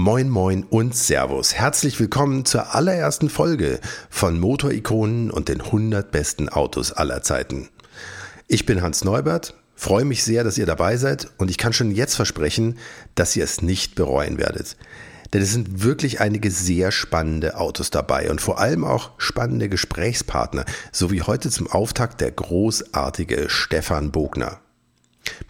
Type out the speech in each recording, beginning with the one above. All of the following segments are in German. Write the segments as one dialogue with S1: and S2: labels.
S1: Moin Moin und Servus. Herzlich willkommen zur allerersten Folge von Motorikonen und den 100 besten Autos aller Zeiten. Ich bin Hans Neubert, freue mich sehr, dass ihr dabei seid und ich kann schon jetzt versprechen, dass ihr es nicht bereuen werdet. Denn es sind wirklich einige sehr spannende Autos dabei und vor allem auch spannende Gesprächspartner, so wie heute zum Auftakt der großartige Stefan Bogner.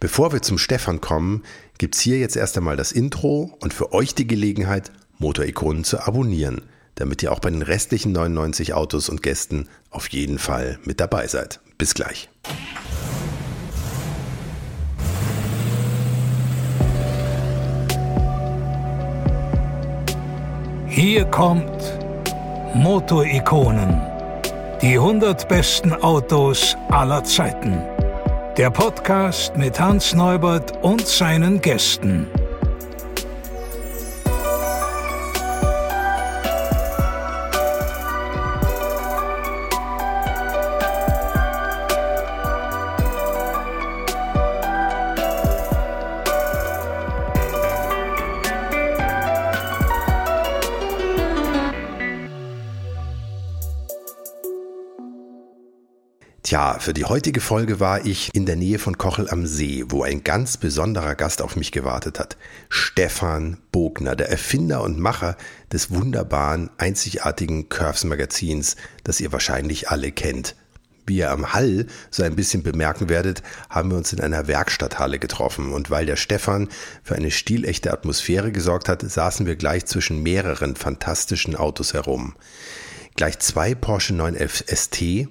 S1: Bevor wir zum Stefan kommen, gibt's hier jetzt erst einmal das Intro und für euch die Gelegenheit, Motorikonen zu abonnieren, damit ihr auch bei den restlichen 99 Autos und Gästen auf jeden Fall mit dabei seid. Bis gleich.
S2: Hier kommt Motorikonen. Die 100 besten Autos aller Zeiten. Der Podcast mit Hans Neubert und seinen Gästen.
S1: Tja, für die heutige Folge war ich in der Nähe von Kochel am See, wo ein ganz besonderer Gast auf mich gewartet hat. Stefan Bogner, der Erfinder und Macher des wunderbaren, einzigartigen Curves Magazins, das ihr wahrscheinlich alle kennt. Wie ihr am Hall so ein bisschen bemerken werdet, haben wir uns in einer Werkstatthalle getroffen und weil der Stefan für eine stilechte Atmosphäre gesorgt hat, saßen wir gleich zwischen mehreren fantastischen Autos herum. Gleich zwei Porsche 911 ST,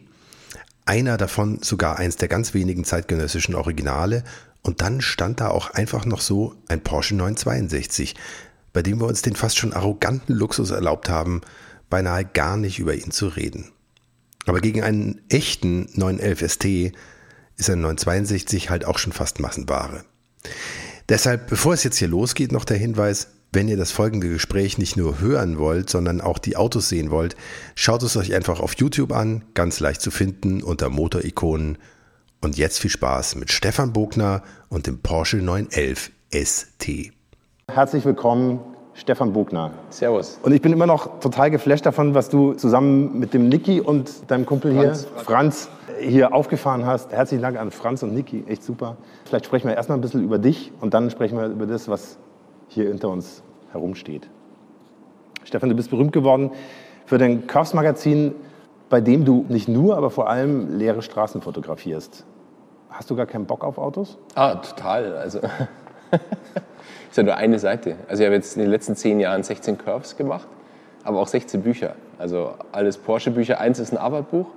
S1: einer davon sogar eins der ganz wenigen zeitgenössischen Originale. Und dann stand da auch einfach noch so ein Porsche 962, bei dem wir uns den fast schon arroganten Luxus erlaubt haben, beinahe gar nicht über ihn zu reden. Aber gegen einen echten 911 ST ist ein 962 halt auch schon fast Massenware. Deshalb, bevor es jetzt hier losgeht, noch der Hinweis, wenn ihr das folgende Gespräch nicht nur hören wollt, sondern auch die Autos sehen wollt, schaut es euch einfach auf YouTube an, ganz leicht zu finden unter Motorikonen. Und jetzt viel Spaß mit Stefan Bogner und dem Porsche 911 ST.
S3: Herzlich willkommen, Stefan Bogner.
S4: Servus.
S3: Und ich bin immer noch total geflasht davon, was du zusammen mit dem Niki und deinem Kumpel
S4: Franz.
S3: hier, Franz, hier aufgefahren hast. Herzlichen Dank an Franz und Niki, echt super. Vielleicht sprechen wir erstmal ein bisschen über dich und dann sprechen wir über das, was hier hinter uns herumsteht. Stefan, du bist berühmt geworden für dein Curves Magazin, bei dem du nicht nur, aber vor allem leere Straßen fotografierst. Hast du gar keinen Bock auf Autos?
S4: Ah, total. Also ist ja nur eine Seite. Also ich habe jetzt in den letzten zehn Jahren 16 Curves gemacht, aber auch 16 Bücher. Also alles Porsche-Bücher. Eins ist ein Arbeitbuch.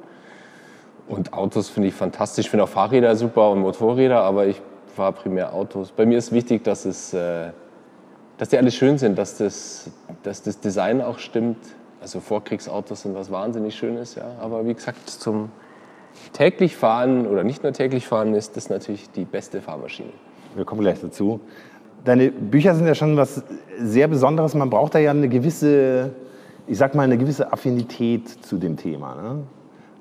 S4: Und Autos finde ich fantastisch. Ich finde auch Fahrräder super und Motorräder, aber ich fahre primär Autos. Bei mir ist wichtig, dass es äh, dass die alle schön sind, dass das, dass das Design auch stimmt. Also Vorkriegsautos sind was wahnsinnig Schönes, ja. Aber wie gesagt, zum täglich Fahren oder nicht nur täglich Fahren ist das natürlich die beste Fahrmaschine.
S3: Wir kommen gleich dazu. Deine Bücher sind ja schon was sehr Besonderes. Man braucht da ja eine gewisse, ich sag mal, eine gewisse Affinität zu dem Thema. Ne?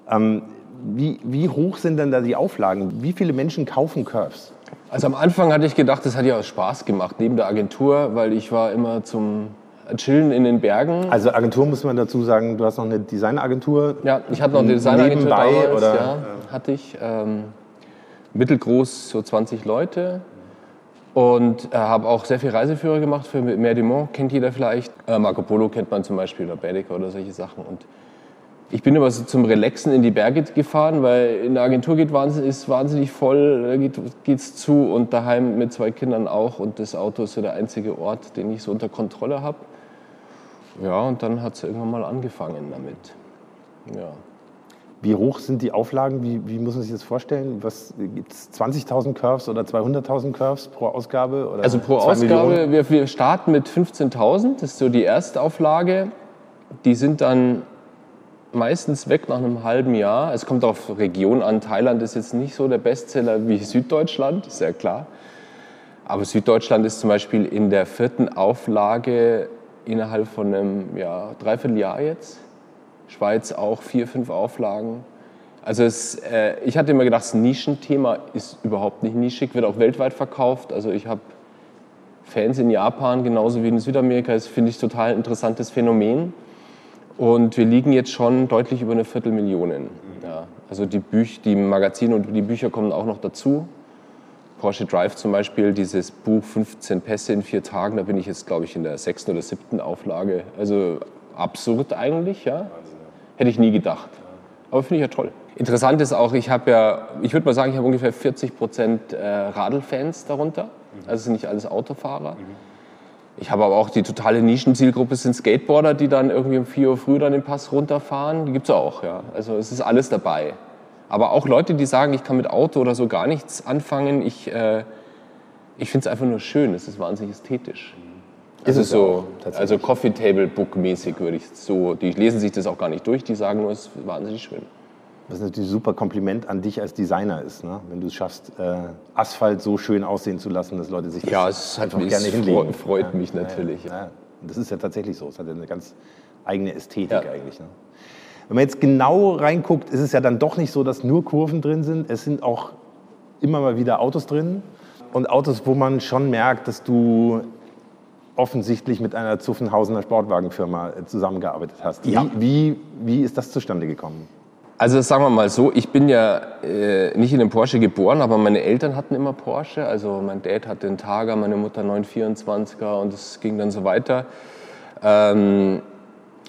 S3: Ähm, wie, wie hoch sind denn da die Auflagen? Wie viele Menschen kaufen Curves?
S4: Also am Anfang hatte ich gedacht, das hat ja auch Spaß gemacht neben der Agentur, weil ich war immer zum Chillen in den Bergen.
S3: Also Agentur muss man dazu sagen, du hast noch eine Designagentur.
S4: Ja, ich hatte noch eine Designagentur
S3: Nebenbei,
S4: damals,
S3: oder?
S4: ja, hatte ich. Ähm, mittelgroß, so 20 Leute. Und äh, habe auch sehr viel Reiseführer gemacht für Mer du Mont, kennt jeder vielleicht. Äh, Marco Polo kennt man zum Beispiel oder Baedeker oder solche Sachen. Und ich bin immer so zum Relaxen in die Berge gefahren, weil in der Agentur geht wahnsinnig, ist wahnsinnig voll, da geht, geht's zu und daheim mit zwei Kindern auch. Und das Auto ist so der einzige Ort, den ich so unter Kontrolle habe. Ja, und dann hat es irgendwann mal angefangen damit. Ja.
S3: Wie hoch sind die Auflagen? Wie, wie muss man sich das vorstellen? Was gibt es 20.000 Curves oder 200.000 Curves pro Ausgabe? Oder
S4: Also pro Ausgabe, wir, wir starten mit 15.000, das ist so die Erstauflage. Die sind dann meistens weg nach einem halben Jahr. Es kommt auf Region an. Thailand ist jetzt nicht so der Bestseller wie Süddeutschland, ist ja klar. Aber Süddeutschland ist zum Beispiel in der vierten Auflage innerhalb von einem ja, Dreivierteljahr jetzt. Schweiz auch vier, fünf Auflagen. Also es, äh, ich hatte immer gedacht, das Nischenthema ist überhaupt nicht nischig, wird auch weltweit verkauft. Also ich habe Fans in Japan genauso wie in Südamerika. Das finde ich total interessantes Phänomen. Und wir liegen jetzt schon deutlich über eine Viertelmillion. Ja, also die, Büch, die Magazine und die Bücher kommen auch noch dazu. Porsche Drive zum Beispiel, dieses Buch 15 Pässe in vier Tagen, da bin ich jetzt, glaube ich, in der sechsten oder siebten Auflage. Also absurd eigentlich, ja. Hätte ich nie gedacht. Aber finde ich ja toll. Interessant ist auch, ich habe ja, ich würde mal sagen, ich habe ungefähr 40 Prozent äh, Radlfans darunter. Also es sind nicht alles Autofahrer. Ich habe aber auch die totale Nischenzielgruppe, sind Skateboarder, die dann irgendwie um 4 Uhr früh dann den Pass runterfahren. Die gibt es auch, ja. Also es ist alles dabei. Aber auch Leute, die sagen, ich kann mit Auto oder so gar nichts anfangen. Ich, äh, ich finde es einfach nur schön. Es ist wahnsinnig ästhetisch. Also so, also Coffee Table Book mäßig würde ich so. Die lesen sich das auch gar nicht durch. Die sagen nur, es ist wahnsinnig schön.
S3: Was natürlich ein super Kompliment an dich als Designer ist, ne? wenn du es schaffst, äh, Asphalt so schön aussehen zu lassen, dass Leute sich das
S4: Ja, es hat
S3: einfach gerne
S4: es
S3: hinlegen.
S4: freut, freut
S3: Ja,
S4: mich natürlich.
S3: Ja, ja. Das ist ja tatsächlich so. Es hat ja eine ganz eigene Ästhetik eigentlich. Ne? Wenn man jetzt genau reinguckt, ist es ja dann doch nicht so, dass nur Kurven drin sind. Es sind auch immer mal wieder Autos drin. Und Autos, wo man schon merkt, dass du offensichtlich mit einer Zuffenhausener Sportwagenfirma äh, zusammengearbeitet hast.
S4: Ja.
S3: Wie, wie, wie ist das zustande gekommen?
S4: Also sagen wir mal so, ich bin ja äh, nicht in einem Porsche geboren, aber meine Eltern hatten immer Porsche. Also mein Dad hatte einen Targa, meine Mutter 924er und es ging dann so weiter. Ähm,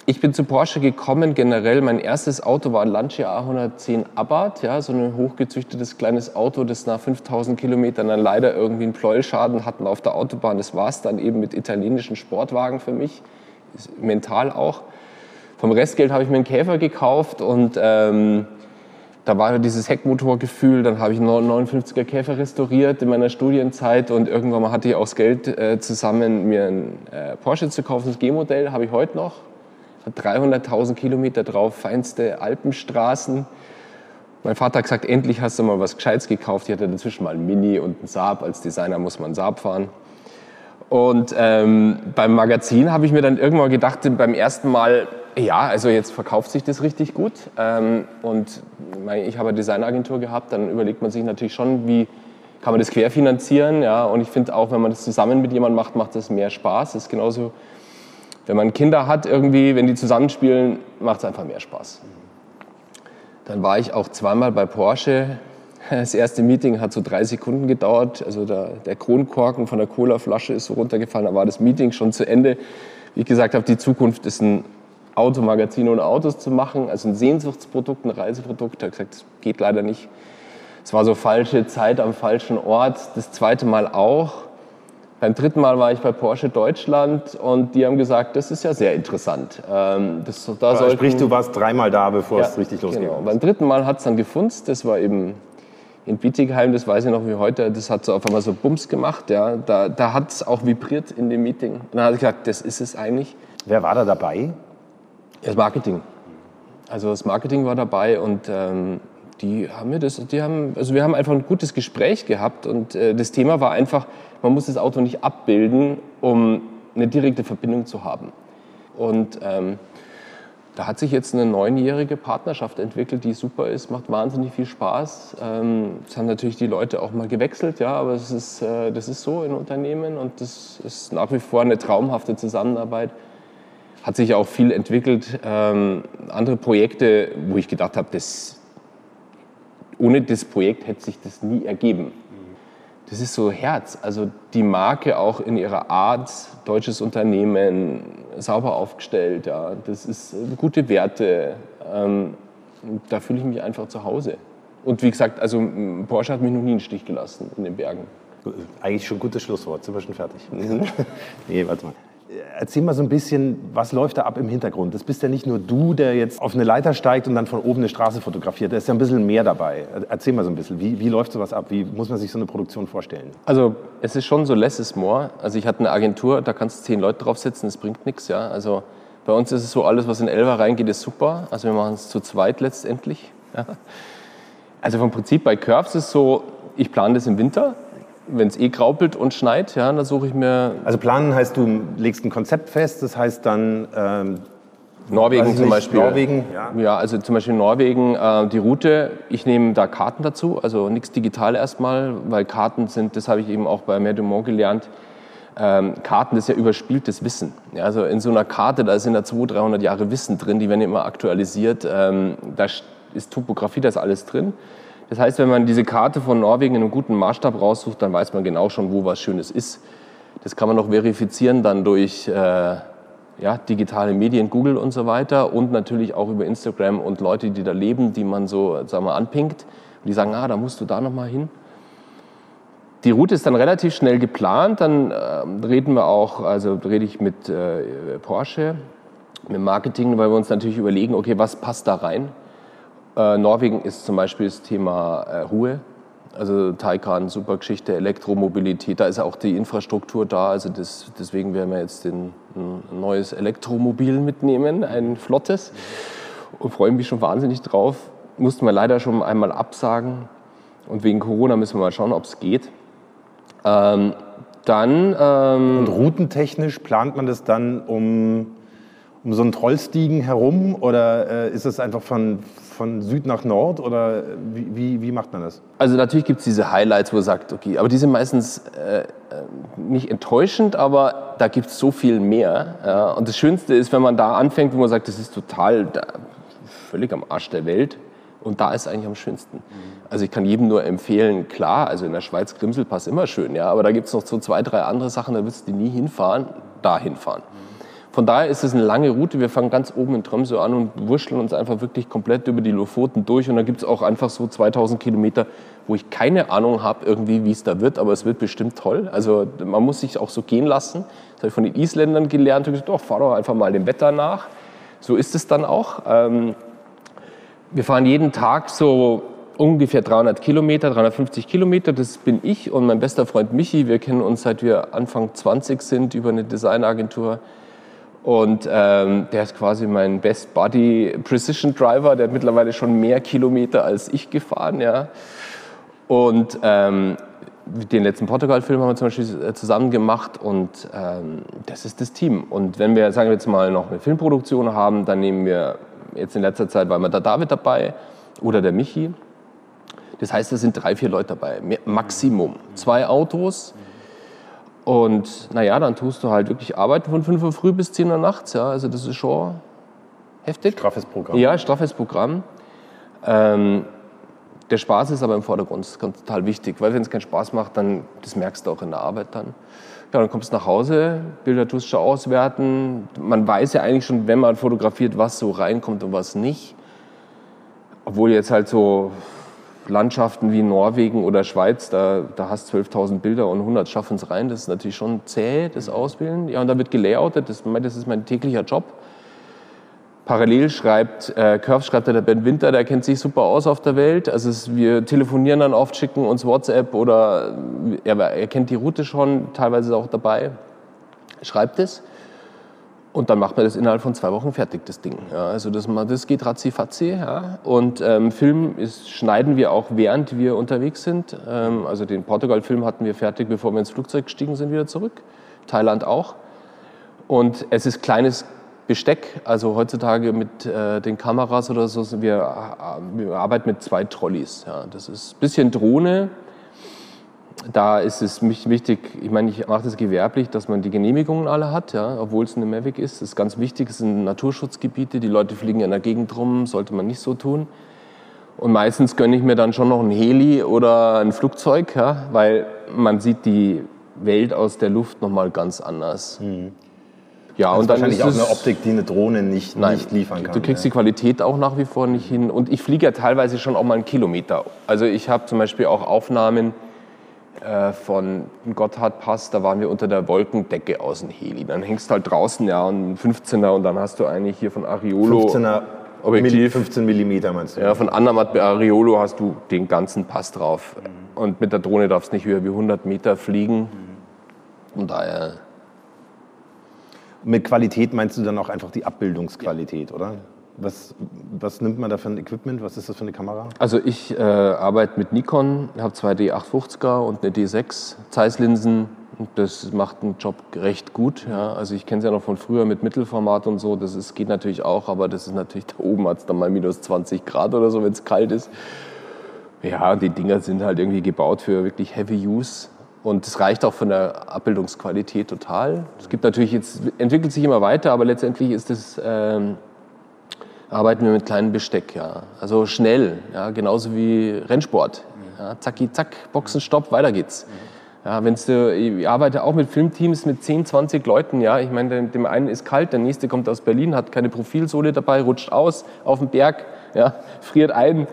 S4: ich bin zu Porsche gekommen generell. Mein erstes Auto war ein Lancia A110 Abarth, ja, so ein hochgezüchtetes kleines Auto, das nach 5000 Kilometern dann leider irgendwie einen Pleuelschaden hatten auf der Autobahn. Das war es dann eben mit italienischen Sportwagen für mich, mental auch. Vom Restgeld habe ich mir einen Käfer gekauft und ähm, da war dieses Heckmotorgefühl. Dann habe ich einen 59er Käfer restauriert in meiner Studienzeit und irgendwann mal hatte ich auch das Geld äh, zusammen, mir einen äh, Porsche zu kaufen. Das G-Modell habe ich heute noch. Hat 300.000 Kilometer drauf, feinste Alpenstraßen. Mein Vater hat gesagt, endlich hast du mal was Gescheites gekauft. Ich hatte dazwischen mal einen Mini und einen Saab. Als Designer muss man einen Saab fahren. Und ähm, beim Magazin habe ich mir dann irgendwann gedacht, beim ersten Mal, ja, also jetzt verkauft sich das richtig gut. Ähm, und ich habe eine Designagentur gehabt, dann überlegt man sich natürlich schon, wie kann man das querfinanzieren. Ja? Und ich finde auch, wenn man das zusammen mit jemandem macht, macht das mehr Spaß. Das ist genauso, wenn man Kinder hat irgendwie, wenn die zusammenspielen, macht es einfach mehr Spaß. Dann war ich auch zweimal bei Porsche. Das erste Meeting hat so drei Sekunden gedauert. Also der, der Kronkorken von der Colaflasche ist so runtergefallen. Da war das Meeting schon zu Ende. Wie ich gesagt habe, die Zukunft ist ein Automagazin ohne Autos zu machen. Also ein Sehnsuchtsprodukt, ein Reiseprodukt. Er hat gesagt, das geht leider nicht. Es war so falsche Zeit am falschen Ort. Das zweite Mal auch. Beim dritten Mal war ich bei Porsche Deutschland und die haben gesagt, das ist ja sehr interessant. Ähm, das, da sollten-
S3: Sprich, du warst dreimal da, bevor es
S4: ja,
S3: richtig losging.
S4: Genau. Beim dritten Mal hat es dann gefunzt. Das war eben in Bietigheim, das weiß ich noch wie heute. Das hat so auf einmal so Bums gemacht. Ja. Da, da hat es auch vibriert in dem Meeting. Und dann habe ich gesagt, das ist es eigentlich.
S3: Wer war da dabei?
S4: Das Marketing. Also das Marketing war dabei und ähm, die haben mir das, die haben, also wir haben einfach ein gutes Gespräch gehabt und äh, das Thema war einfach, man muss das Auto nicht abbilden, um eine direkte Verbindung zu haben. Und ähm, da hat sich jetzt eine neunjährige Partnerschaft entwickelt, die super ist, macht wahnsinnig viel Spaß. Ähm, Es haben natürlich die Leute auch mal gewechselt, ja, aber es ist, äh, das ist so in Unternehmen und das ist nach wie vor eine traumhafte Zusammenarbeit. Hat sich auch viel entwickelt. Ähm, andere Projekte, wo ich gedacht habe, das, ohne das Projekt hätte sich das nie ergeben. Das ist so Herz. Also die Marke auch in ihrer Art, deutsches Unternehmen, sauber aufgestellt, ja, das ist äh, gute Werte. Ähm, da fühle ich mich einfach zu Hause. Und wie gesagt, also Porsche hat mich noch nie einen Stich gelassen in den Bergen.
S3: Eigentlich schon ein gutes Schlusswort, sind wir schon fertig. nee, warte mal. Erzähl mal so ein bisschen, was läuft da ab im Hintergrund? Das bist ja nicht nur du, der jetzt auf eine Leiter steigt und dann von oben eine Straße fotografiert. Da ist ja ein bisschen mehr dabei. Erzähl mal so ein bisschen, wie, wie läuft sowas ab? Wie muss man sich so eine Produktion vorstellen?
S4: Also es ist schon so less is more. Also ich hatte eine Agentur, da kannst du zehn Leute draufsetzen, das bringt nichts. Ja? Also bei uns ist es so, alles was in Elva reingeht, ist super. Also wir machen es zu zweit letztendlich. Ja? Also vom Prinzip bei Curves ist es so, ich plane das im Winter. Wenn es eh graupelt und schneit, ja, dann suche ich mir
S3: Also planen heißt, du legst ein Konzept fest, das heißt dann ähm,
S4: Norwegen zum
S3: nicht,
S4: Beispiel.
S3: Norwegen, ja.
S4: ja. also zum Beispiel Norwegen, äh, die Route, ich nehme da Karten dazu, also nichts digital erstmal, weil Karten sind, das habe ich eben auch bei Mer du Mont gelernt, ähm, Karten, das ist ja überspieltes Wissen. Ja, also in so einer Karte, da sind da 200, 300 Jahre Wissen drin, die werden immer aktualisiert. Ähm, da ist Topografie, da ist alles drin. Das heißt, wenn man diese Karte von Norwegen in einem guten Maßstab raussucht, dann weiß man genau schon, wo was Schönes ist. Das kann man noch verifizieren dann durch äh, ja, digitale Medien, Google und so weiter und natürlich auch über Instagram und Leute, die da leben, die man so sagen wir, anpinkt. Und die sagen, ah, da musst du da nochmal hin. Die Route ist dann relativ schnell geplant. Dann äh, reden wir auch, also rede ich mit äh, Porsche, mit Marketing, weil wir uns natürlich überlegen, okay, was passt da rein? Äh, Norwegen ist zum Beispiel das Thema äh, Ruhe. Also Taycan, super Geschichte, Elektromobilität, da ist auch die Infrastruktur da. Also das, deswegen werden wir jetzt den, ein neues Elektromobil mitnehmen, ein flottes. Und freue mich schon wahnsinnig drauf. Mussten wir leider schon einmal absagen. Und wegen Corona müssen wir mal schauen, ob es geht. Ähm, dann.
S3: Ähm, Und routentechnisch plant man das dann um, um so einen Trollstiegen herum oder äh, ist es einfach von, von Süd nach Nord oder wie, wie, wie macht man das?
S4: Also natürlich gibt es diese Highlights, wo man sagt, okay, aber die sind meistens äh, nicht enttäuschend, aber da gibt es so viel mehr. Ja. Und das Schönste ist, wenn man da anfängt, wo man sagt, das ist total da, völlig am Arsch der Welt. Und da ist es eigentlich am schönsten. Also ich kann jedem nur empfehlen, klar, also in der Schweiz Grimselpass immer schön, ja, aber da gibt es noch so zwei, drei andere Sachen, da wirst du nie hinfahren, da hinfahren. Von daher ist es eine lange Route. Wir fangen ganz oben in Tromsø an und wurschteln uns einfach wirklich komplett über die Lofoten durch. Und da gibt es auch einfach so 2000 Kilometer, wo ich keine Ahnung habe, irgendwie, wie es da wird, aber es wird bestimmt toll. Also man muss sich auch so gehen lassen. Das habe ich von den Isländern gelernt. Ich gesagt, oh, fahr doch einfach mal dem Wetter nach. So ist es dann auch. Ähm, wir fahren jeden Tag so ungefähr 300 Kilometer, 350 Kilometer. Das bin ich und mein bester Freund Michi. Wir kennen uns seit wir Anfang 20 sind über eine Designagentur. Und ähm, der ist quasi mein Best Buddy Precision Driver. Der hat mittlerweile schon mehr Kilometer als ich gefahren. Ja. Und ähm, den letzten Portugal-Film haben wir zum Beispiel zusammen gemacht und ähm, das ist das Team. Und wenn wir, sagen wir jetzt mal, noch eine Filmproduktion haben, dann nehmen wir Jetzt in letzter Zeit war immer der David dabei oder der Michi. Das heißt, es sind drei, vier Leute dabei, Maximum. Zwei Autos. Und naja, dann tust du halt wirklich Arbeiten von 5 Uhr früh bis 10 Uhr nachts. Ja. Also das ist schon heftig.
S3: Straffes Programm.
S4: Ja, straffes Programm. Ähm, der Spaß ist aber im Vordergrund, das ist ganz total wichtig, weil wenn es keinen Spaß macht, dann das merkst du auch in der Arbeit dann. Ja, dann kommst du nach Hause, Bilder tust du auswerten. Man weiß ja eigentlich schon, wenn man fotografiert, was so reinkommt und was nicht. Obwohl jetzt halt so Landschaften wie Norwegen oder Schweiz, da, da hast 12.000 Bilder und 100 schaffen es rein. Das ist natürlich schon zäh, das Auswählen. Ja, und da wird gelayoutet, das, das ist mein täglicher Job. Parallel schreibt, äh, Curve schreibt der Ben Winter, der kennt sich super aus auf der Welt. Also es, wir telefonieren dann oft, schicken uns WhatsApp oder er, er kennt die Route schon, teilweise auch dabei, schreibt es. Und dann macht man das innerhalb von zwei Wochen fertig, das Ding. Ja, also das, das geht ratzi-fatzi. Ja. Und ähm, Film ist, schneiden wir auch, während wir unterwegs sind. Ähm, also den Portugal-Film hatten wir fertig, bevor wir ins Flugzeug gestiegen sind, wieder zurück. Thailand auch. Und es ist kleines Besteck, also heutzutage mit äh, den Kameras oder so, wir, äh, wir arbeiten mit zwei Trolleys. Ja. Das ist ein bisschen Drohne. Da ist es mich wichtig, ich meine, ich mache das gewerblich, dass man die Genehmigungen alle hat, ja, obwohl es eine Mavic ist. Das ist ganz wichtig, es sind Naturschutzgebiete, die Leute fliegen in der Gegend rum, sollte man nicht so tun. Und meistens gönne ich mir dann schon noch ein Heli oder ein Flugzeug, ja, weil man sieht die Welt aus der Luft nochmal ganz anders.
S3: Mhm. Ja, also und dann wahrscheinlich ist auch eine Optik, die eine Drohne nicht, nein, nicht liefern kann.
S4: Du kriegst ja. die Qualität auch nach wie vor nicht hin. Und ich fliege ja teilweise schon auch mal einen Kilometer. Also ich habe zum Beispiel auch Aufnahmen äh, von Gotthardpass, da waren wir unter der Wolkendecke aus dem Heli. Dann hängst du halt draußen, ja, und 15er und dann hast du eigentlich hier von Ariolo...
S3: 15er Objektiv. 15 Millimeter meinst du?
S4: Ja, von Andermatt bei Ariolo hast du den ganzen Pass drauf. Mhm. Und mit der Drohne darfst du nicht höher wie 100 Meter fliegen. Mhm. Und daher
S3: mit Qualität meinst du dann auch einfach die Abbildungsqualität, ja. oder? Was, was, nimmt man da für ein Equipment? Was ist das für eine Kamera?
S4: Also ich äh, arbeite mit Nikon, habe zwei D850er und eine D6 Zeisslinsen. Das macht einen Job recht gut. Ja. Also ich kenne es ja noch von früher mit Mittelformat und so. Das ist, geht natürlich auch, aber das ist natürlich da oben hat es dann mal minus 20 Grad oder so, wenn es kalt ist. Ja, die Dinger sind halt irgendwie gebaut für wirklich Heavy Use. Und das reicht auch von der Abbildungsqualität total. Es gibt natürlich jetzt, entwickelt sich immer weiter, aber letztendlich ist es, ähm, arbeiten wir mit kleinem Besteck, ja. Also schnell, ja, genauso wie Rennsport. Ja, zacki, zack, Boxen, Stopp, weiter geht's. Ja, wenn's du, ich arbeite auch mit Filmteams mit 10, 20 Leuten. Ja, ich meine, dem einen ist kalt, der nächste kommt aus Berlin, hat keine Profilsohle dabei, rutscht aus auf dem Berg, ja, friert ein.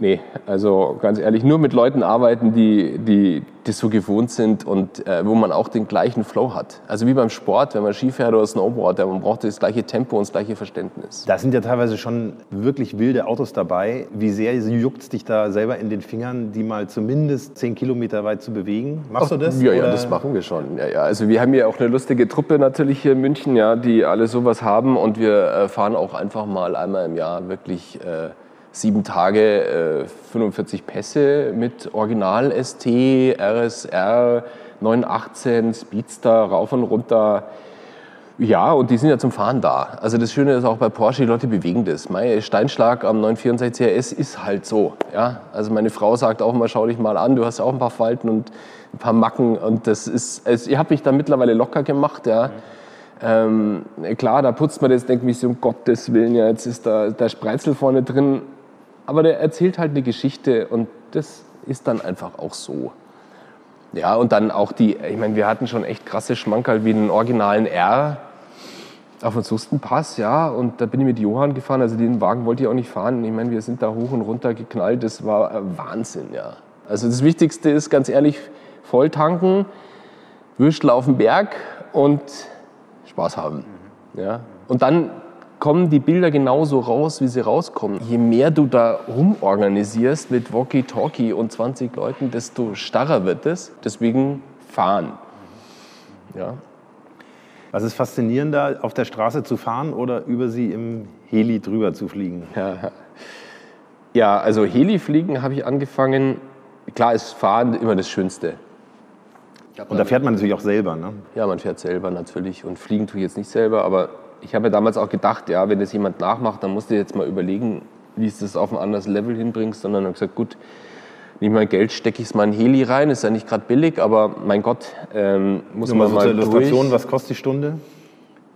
S4: Nee, also ganz ehrlich, nur mit Leuten arbeiten, die, die das so gewohnt sind und äh, wo man auch den gleichen Flow hat. Also wie beim Sport, wenn man Skifährt oder Snowboard, man braucht das gleiche Tempo und das gleiche Verständnis.
S3: Da sind ja teilweise schon wirklich wilde Autos dabei. Wie sehr juckt es dich da selber in den Fingern, die mal zumindest 10 Kilometer weit zu bewegen? Machst du das?
S4: Ja, ja, das machen wir schon. Ja, ja. Also wir haben ja auch eine lustige Truppe natürlich hier in München, ja, die alle sowas haben und wir äh, fahren auch einfach mal einmal im Jahr wirklich... Äh, sieben Tage äh, 45 Pässe mit Original ST, RSR, 918, Speedster, rauf und runter. Ja, und die sind ja zum Fahren da. Also das Schöne ist auch bei Porsche, die Leute bewegen das. Mein Steinschlag am 964 RS ist halt so. Ja? Also meine Frau sagt auch immer, schau dich mal an, du hast auch ein paar Falten und ein paar Macken. Und das ist, also ich habe mich da mittlerweile locker gemacht. Ja? Ähm, klar, da putzt man das, denkt mich so, um Gottes Willen, ja, jetzt ist da der Spreizel vorne drin aber der erzählt halt eine Geschichte und das ist dann einfach auch so. Ja, und dann auch die, ich meine, wir hatten schon echt krasse Schmankerl wie den originalen R auf dem Sustenpass, ja, und da bin ich mit Johann gefahren, also den Wagen wollte ich auch nicht fahren. Ich meine, wir sind da hoch und runter geknallt, das war Wahnsinn, ja. Also das Wichtigste ist, ganz ehrlich, voll tanken, Würstel auf den Berg und Spaß haben. Ja. Und dann kommen die Bilder genauso raus, wie sie rauskommen. Je mehr du da rumorganisierst mit Walkie-Talkie und 20 Leuten, desto starrer wird es. Deswegen fahren. Ja.
S3: Was ist faszinierender, auf der Straße zu fahren oder über sie im Heli drüber zu fliegen?
S4: Ja, ja also Heli-Fliegen habe ich angefangen. Klar ist Fahren immer das Schönste.
S3: Und da fährt man natürlich auch selber, ne?
S4: Ja, man fährt selber natürlich. Und fliegen tue ich jetzt nicht selber, aber ich habe ja damals auch gedacht, ja, wenn das jemand nachmacht, dann musst du jetzt mal überlegen, wie du das auf ein anderes Level hinbringst. Sondern habe gesagt, gut, nehme mal Geld, stecke ich es mal in Heli rein. Ist ja nicht gerade billig, aber mein Gott, ähm, muss man mal
S3: Illustration, durch. was kostet die Stunde?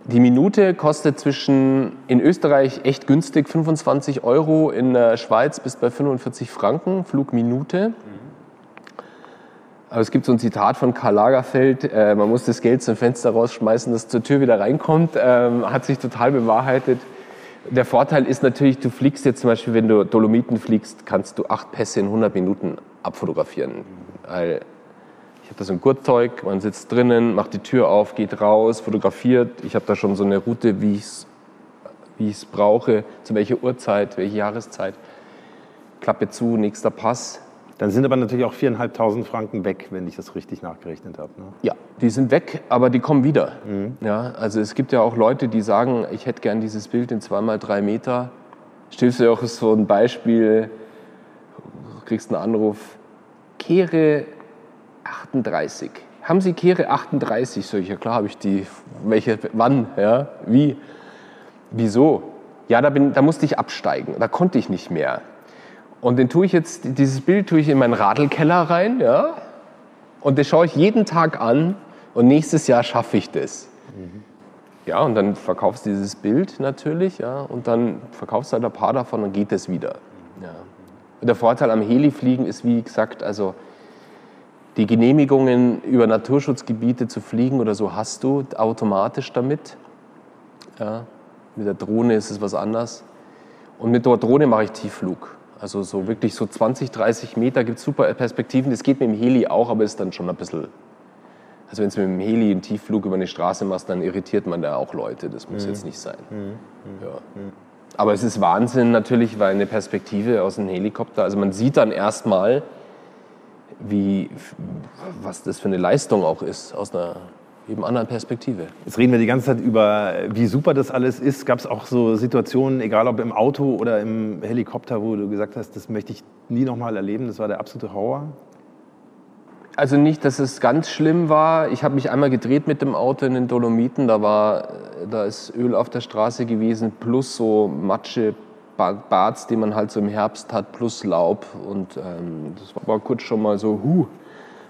S4: Die Minute kostet zwischen in Österreich echt günstig 25 Euro, in der Schweiz bis bei 45 Franken Flugminute. Aber es gibt so ein Zitat von Karl Lagerfeld, äh, man muss das Geld zum Fenster rausschmeißen, das zur Tür wieder reinkommt, ähm, hat sich total bewahrheitet. Der Vorteil ist natürlich, du fliegst jetzt zum Beispiel, wenn du Dolomiten fliegst, kannst du acht Pässe in 100 Minuten abfotografieren. Weil ich habe da so ein Gurtzeug, man sitzt drinnen, macht die Tür auf, geht raus, fotografiert. Ich habe da schon so eine Route, wie ich es wie brauche, zu welcher Uhrzeit, welche Jahreszeit. Klappe zu, nächster Pass.
S3: Dann sind aber natürlich auch 4.500 Franken weg, wenn ich das richtig nachgerechnet habe. Ne?
S4: Ja, die sind weg, aber die kommen wieder. Mhm. Ja, also es gibt ja auch Leute, die sagen, ich hätte gern dieses Bild in 2x3 Meter. Stellst du auch so ein Beispiel, kriegst einen Anruf, Kehre 38. Haben Sie Kehre 38? So, ja klar habe ich die. Welche, wann, ja, wie, wieso? Ja, da, bin, da musste ich absteigen, da konnte ich nicht mehr. Und den tue ich jetzt, dieses Bild tue ich in meinen Radlkeller rein, ja. Und das schaue ich jeden Tag an und nächstes Jahr schaffe ich das. Mhm. Ja, und dann verkaufst du dieses Bild natürlich, ja, und dann verkaufst du halt ein paar davon und geht das wieder. Ja. Und der Vorteil am Helifliegen ist, wie gesagt, also die Genehmigungen über Naturschutzgebiete zu fliegen oder so hast du automatisch damit. Ja. Mit der Drohne ist es was anderes. Und mit der Drohne mache ich Tiefflug. Also so wirklich so 20, 30 Meter gibt es super Perspektiven. Das geht mit dem Heli auch, aber ist dann schon ein bisschen. Also wenn du mit dem Heli einen Tiefflug über eine Straße machst, dann irritiert man da auch Leute. Das muss mhm. jetzt nicht sein. Mhm. Ja. Mhm. Aber es ist Wahnsinn natürlich, weil eine Perspektive aus einem Helikopter, also man sieht dann erstmal, wie, was das für eine Leistung auch ist aus einer eben anderen Perspektive.
S3: Jetzt reden wir die ganze Zeit über, wie super das alles ist. Gab es auch so Situationen, egal ob im Auto oder im Helikopter, wo du gesagt hast, das möchte ich nie nochmal erleben, das war der absolute Horror?
S4: Also nicht, dass es ganz schlimm war. Ich habe mich einmal gedreht mit dem Auto in den Dolomiten. Da war, da ist Öl auf der Straße gewesen, plus so Matsche, Barts, die man halt so im Herbst hat, plus Laub. Und ähm, das war kurz schon mal so, huh,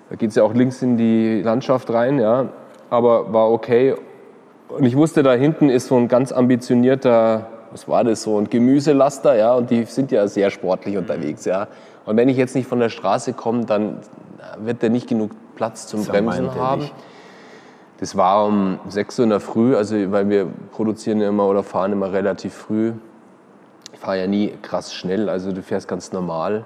S4: Da geht es ja auch links in die Landschaft rein, ja. Aber war okay. Und ich wusste, da hinten ist so ein ganz ambitionierter, was war das, so ein Gemüselaster, ja. Und die sind ja sehr sportlich unterwegs, ja. Und wenn ich jetzt nicht von der Straße komme, dann wird der nicht genug Platz zum Bremsen haben. Nicht. Das war um 6 Uhr in der Früh, also weil wir produzieren ja immer oder fahren immer relativ früh. Ich fahre ja nie krass schnell, also du fährst ganz normal.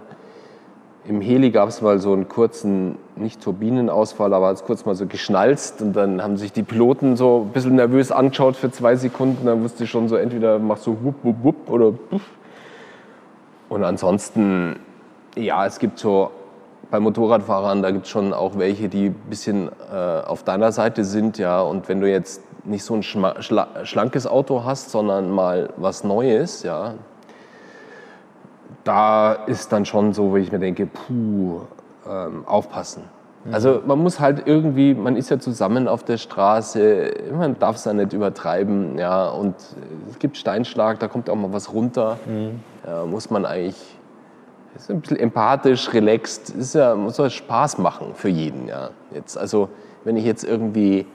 S4: Im Heli gab es mal so einen kurzen, nicht Turbinenausfall, aber hat es kurz mal so geschnalzt und dann haben sich die Piloten so ein bisschen nervös angeschaut für zwei Sekunden. Dann wusste ich schon so, entweder machst du wupp, wupp, wupp oder puff. Und ansonsten, ja, es gibt so bei Motorradfahrern, da gibt es schon auch welche, die ein bisschen äh, auf deiner Seite sind, ja. Und wenn du jetzt nicht so ein schlankes Auto hast, sondern mal was Neues, ja, da ist dann schon so, wo ich mir denke, puh, ähm, aufpassen. Mhm. Also man muss halt irgendwie, man ist ja zusammen auf der Straße, man darf es ja nicht übertreiben, ja, und es gibt Steinschlag, da kommt auch mal was runter, mhm. ja, muss man eigentlich ist ein bisschen empathisch, relaxed, ist ja, muss ja Spaß machen für jeden. Ja. Jetzt, also, wenn ich jetzt irgendwie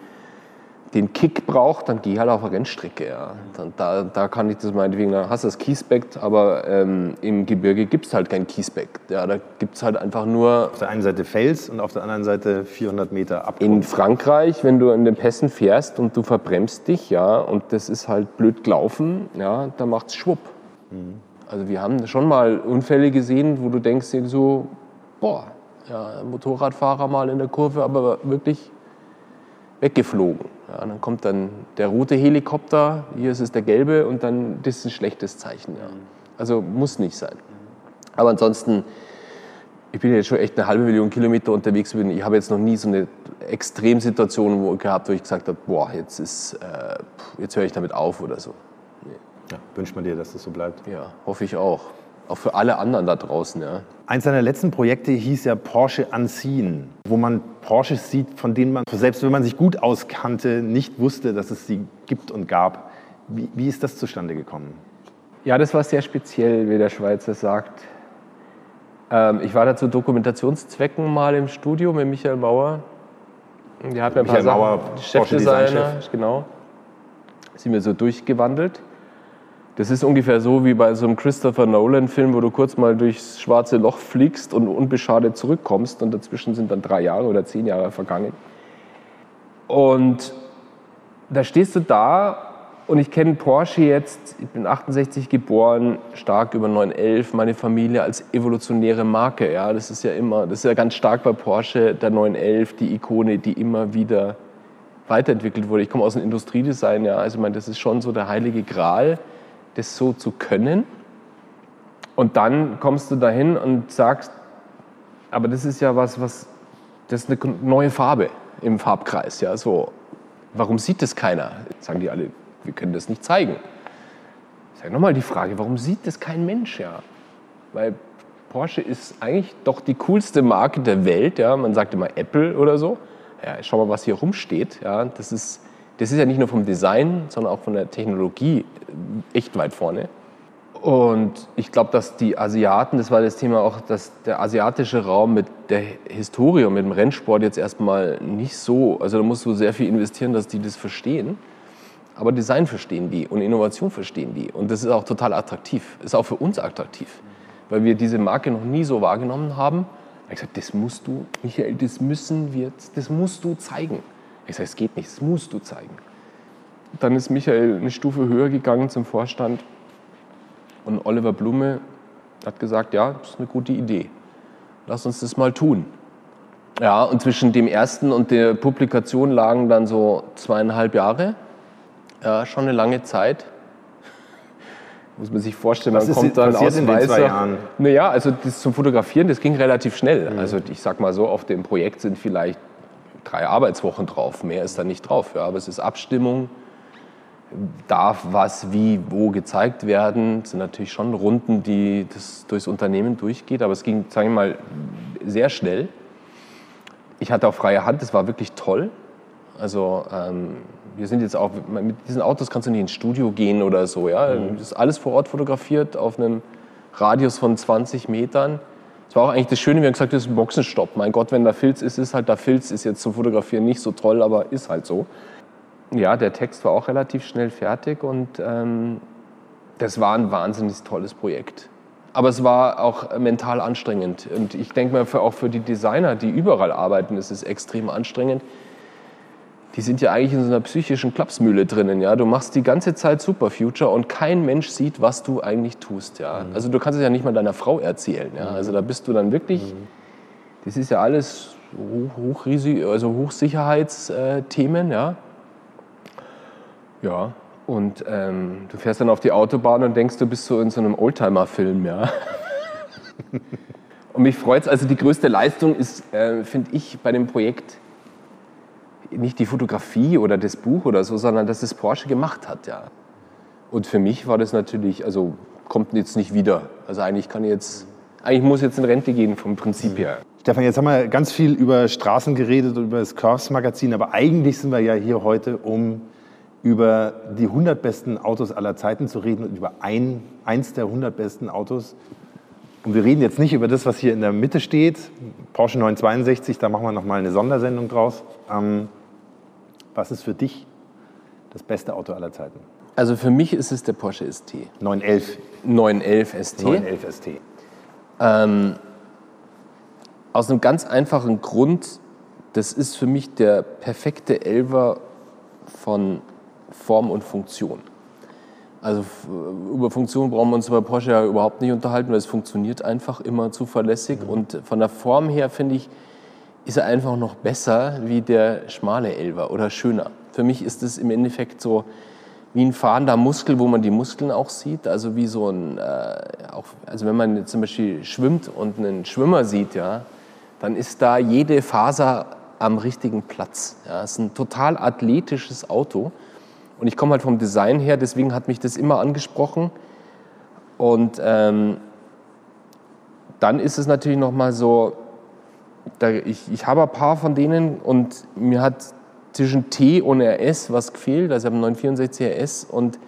S4: den Kick brauche, dann gehe ich halt auf eine Rennstrecke. Ja. Dann, da, da kann ich das meinetwegen, dann hast du das Kiesbeck, aber ähm, im Gebirge gibt es halt kein Kiesbeck. Ja, da gibt es halt einfach nur.
S3: Auf der einen Seite Fels und auf der anderen Seite 400 Meter Abgrund.
S4: In Frankreich, wenn du in den Pässen fährst und du verbremst dich, ja, und das ist halt blöd gelaufen, ja, da macht es schwupp. Mhm. Also wir haben schon mal Unfälle gesehen, wo du denkst so, boah, ja, Motorradfahrer mal in der Kurve, aber wirklich weggeflogen. Ja, dann kommt dann der rote Helikopter, hier ist es der gelbe und dann das ist ein schlechtes Zeichen. Ja. Also muss nicht sein. Aber ansonsten, ich bin jetzt schon echt eine halbe Million Kilometer unterwegs. Bin. Ich habe jetzt noch nie so eine Extremsituation wo, gehabt, wo ich gesagt habe, boah, jetzt, ist, äh, jetzt höre ich damit auf oder so.
S3: Ja, wünscht man dir, dass das so bleibt.
S4: Ja, hoffe ich auch. Auch für alle anderen da draußen. Ja.
S3: Eins seiner letzten Projekte hieß ja Porsche Unseen, wo man Porsches sieht, von denen man, selbst wenn man sich gut auskannte, nicht wusste, dass es sie gibt und gab. Wie, wie ist das zustande gekommen?
S4: Ja, das war sehr speziell, wie der Schweizer sagt. Ähm, ich war da zu Dokumentationszwecken mal im Studio mit Michael Mauer. Der hat mir ein Michael paar Mauer, Sachen, Chefdesigner, genau, sind wir so durchgewandelt. Das ist ungefähr so wie bei so einem Christopher Nolan-Film, wo du kurz mal durchs schwarze Loch fliegst und unbeschadet zurückkommst und dazwischen sind dann drei Jahre oder zehn Jahre vergangen. Und da stehst du da und ich kenne Porsche jetzt, ich bin 68 geboren, stark über 911, meine Familie als evolutionäre Marke. Ja, das ist ja immer, das ist ja ganz stark bei Porsche, der 911, die Ikone, die immer wieder weiterentwickelt wurde. Ich komme aus dem Industriedesign, ja, also ich meine, das ist schon so der heilige Gral das so zu können. Und dann kommst du dahin und sagst, aber das ist ja was, was das ist eine neue Farbe im Farbkreis. Ja, so. Warum sieht das keiner? Sagen die alle, wir können das nicht zeigen. Ich sage nochmal die Frage, warum sieht das kein Mensch? Ja? Weil Porsche ist eigentlich doch die coolste Marke der Welt. Ja? Man sagt immer Apple oder so. Ja, schau mal, was hier rumsteht. Ja? Das ist das ist ja nicht nur vom Design, sondern auch von der Technologie echt weit vorne. Und ich glaube, dass die Asiaten, das war das Thema auch, dass der asiatische Raum mit der Historie und mit dem Rennsport jetzt erstmal nicht so, also da musst du sehr viel investieren, dass die das verstehen. Aber Design verstehen die und Innovation verstehen die. Und das ist auch total attraktiv. Ist auch für uns attraktiv, weil wir diese Marke noch nie so wahrgenommen haben. Ich habe gesagt, das musst du, Michael, das müssen wir, das musst du zeigen. Ich sage, es geht nicht, das musst du zeigen. Dann ist Michael eine Stufe höher gegangen zum Vorstand und Oliver Blume hat gesagt, ja, das ist eine gute Idee. Lass uns das mal tun. Ja, und zwischen dem ersten und der Publikation lagen dann so zweieinhalb Jahre. Ja, schon eine lange Zeit. Muss man sich vorstellen,
S3: Was
S4: man kommt dann aus
S3: in den zwei Jahren?
S4: Naja, also das zum Fotografieren, das ging relativ schnell. Mhm. Also ich sag mal so, auf dem Projekt sind vielleicht drei Arbeitswochen drauf. Mehr ist da nicht drauf. Ja. Aber es ist Abstimmung, darf was wie wo gezeigt werden. Das sind natürlich schon Runden, die das durchs Unternehmen durchgeht. Aber es ging, sagen wir mal, sehr schnell. Ich hatte auch freie Hand, das war wirklich toll. Also ähm, wir sind jetzt auch, mit diesen Autos kannst du nicht ins Studio gehen oder so. Ja? Mhm. Das ist alles vor Ort fotografiert auf einem Radius von 20 Metern. Das war auch eigentlich das Schöne, wir haben gesagt, das ist ein Boxenstopp. Mein Gott, wenn da Filz ist, ist halt da Filz. Ist jetzt zum Fotografieren nicht so toll, aber ist halt so. Ja, der Text war auch relativ schnell fertig und ähm, das war ein wahnsinnig tolles Projekt. Aber es war auch mental anstrengend. Und ich denke mal, für, auch für die Designer, die überall arbeiten, ist es extrem anstrengend. Die sind ja eigentlich in so einer psychischen Klapsmühle drinnen. Ja? Du machst die ganze Zeit Superfuture und kein Mensch sieht, was du eigentlich tust. Ja? Mhm. Also du kannst es ja nicht mal deiner Frau erzählen. Ja? Also da bist du dann wirklich, mhm. das ist ja alles hoch, also Hochsicherheitsthemen. Ja? ja, und ähm, du fährst dann auf die Autobahn und denkst, du bist so in so einem Oldtimer-Film, ja. und mich freut es, also die größte Leistung ist, äh, finde ich, bei dem Projekt nicht die Fotografie oder das Buch oder so, sondern dass es Porsche gemacht hat, ja. Und für mich war das natürlich, also kommt jetzt nicht wieder. Also eigentlich kann ich jetzt, eigentlich muss jetzt in Rente gehen vom Prinzip her.
S3: Stefan, jetzt haben wir ganz viel über Straßen geredet und über das Curves-Magazin, aber eigentlich sind wir ja hier heute, um über die 100 besten Autos aller Zeiten zu reden und über ein, eins der 100 besten Autos. Und wir reden jetzt nicht über das, was hier in der Mitte steht, Porsche 962, da machen wir nochmal eine Sondersendung draus. Ähm, was ist für dich das beste Auto aller Zeiten?
S4: Also für mich ist es der Porsche ST.
S3: 911.
S4: 911 ST.
S3: 911 ST.
S4: Ähm, aus einem ganz einfachen Grund, das ist für mich der perfekte Elver von Form und Funktion. Also über Funktion brauchen wir uns bei Porsche ja überhaupt nicht unterhalten, weil es funktioniert einfach immer zuverlässig. Mhm. Und von der Form her finde ich, ist er einfach noch besser wie der schmale Elver oder schöner. Für mich ist es im Endeffekt so wie ein fahrender Muskel, wo man die Muskeln auch sieht. Also wie so ein, äh, auch, also wenn man zum Beispiel schwimmt und einen Schwimmer sieht, ja, dann ist da jede Faser am richtigen Platz. Ja. Es ist ein total athletisches Auto. Und ich komme halt vom Design her, deswegen hat mich das immer angesprochen. Und ähm, dann ist es natürlich nochmal so, da, ich, ich habe ein paar von denen und mir hat zwischen T und RS was gefehlt. Also ich habe einen 964 RS und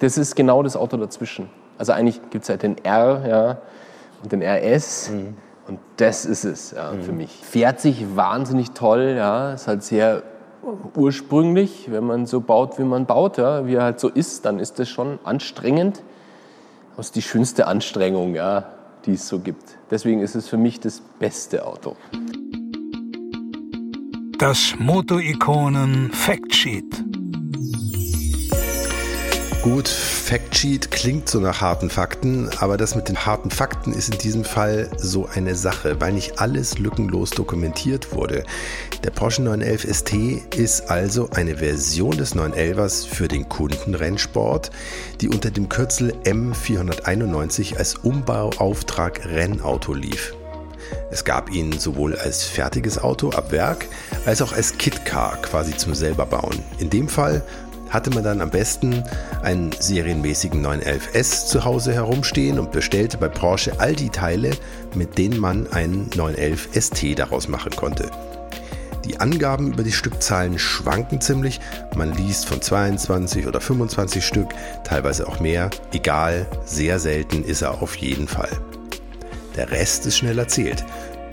S4: das ist genau das Auto dazwischen. Also eigentlich gibt es halt den R ja, und den RS. Mhm. Und das ist es ja, mhm. für mich. Fährt sich wahnsinnig toll, ja, ist halt sehr ursprünglich, wenn man so baut, wie man baut, ja, wie er halt so ist, dann ist das schon anstrengend. Das ist die schönste Anstrengung, ja, die es so gibt. Deswegen ist es für mich das beste Auto.
S2: Das Moto-Ikonen Factsheet.
S1: Gut, Factsheet klingt so nach harten Fakten, aber das mit den harten Fakten ist in diesem Fall so eine Sache, weil nicht alles lückenlos dokumentiert wurde. Der Porsche 911 ST ist also eine Version des 911ers für den Kundenrennsport, die unter dem Kürzel M491 als Umbauauftrag Rennauto lief. Es gab ihn sowohl als fertiges Auto ab Werk als auch als Kitcar quasi zum selberbauen. In dem Fall hatte man dann am besten einen serienmäßigen 911S zu Hause herumstehen und bestellte bei Porsche all die Teile, mit denen man einen 911 ST daraus machen konnte. Die Angaben über die Stückzahlen schwanken ziemlich. Man liest von 22 oder 25 Stück, teilweise auch mehr. Egal, sehr selten ist er auf jeden Fall. Der Rest ist schnell erzählt.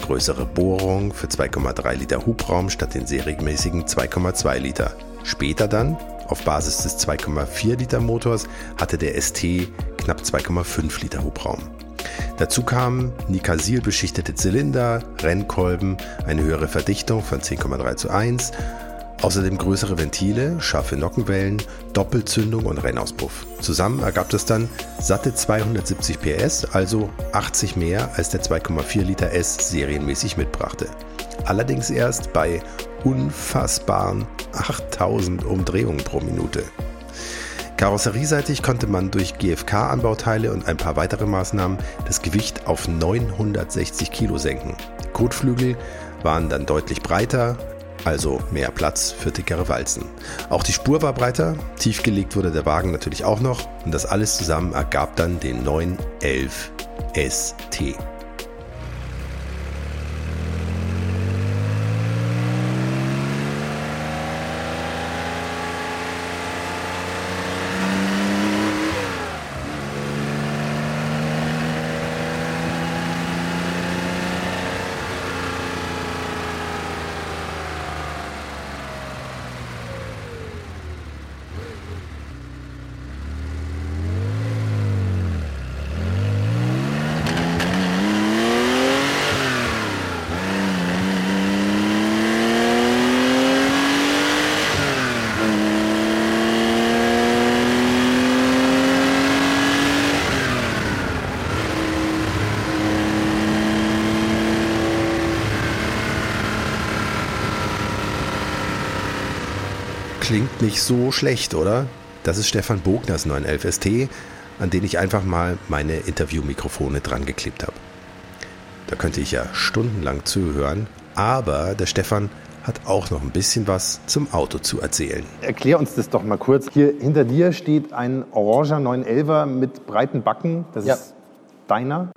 S1: Größere Bohrung für 2,3 Liter Hubraum statt den serienmäßigen 2,2 Liter. Später dann auf Basis des 2,4 Liter Motors hatte der ST knapp 2,5 Liter Hubraum. Dazu kamen Nikasil beschichtete Zylinder, Rennkolben, eine höhere Verdichtung von 10,3 zu 1, außerdem größere Ventile, scharfe Nockenwellen, Doppelzündung und Rennauspuff. Zusammen ergab das dann satte 270 PS, also 80 mehr als der 2,4 Liter S serienmäßig mitbrachte. Allerdings erst bei unfassbaren 8000 Umdrehungen pro Minute. Karosserieseitig konnte man durch GFK-Anbauteile und ein paar weitere Maßnahmen das Gewicht auf 960 Kilo senken. Kotflügel waren dann deutlich breiter, also mehr Platz für dickere Walzen. Auch die Spur war breiter, tiefgelegt wurde der Wagen natürlich auch noch und das alles zusammen ergab dann den 911 ST. klingt nicht so schlecht, oder? Das ist Stefan Bogners 911 ST, an den ich einfach mal meine Interviewmikrofone dran geklebt habe. Da könnte ich ja stundenlang zuhören, aber der Stefan hat auch noch ein bisschen was zum Auto zu erzählen.
S3: Erklär uns das doch mal kurz. Hier hinter dir steht ein oranger 911er mit breiten Backen. Das
S4: Ja.
S3: ist deiner.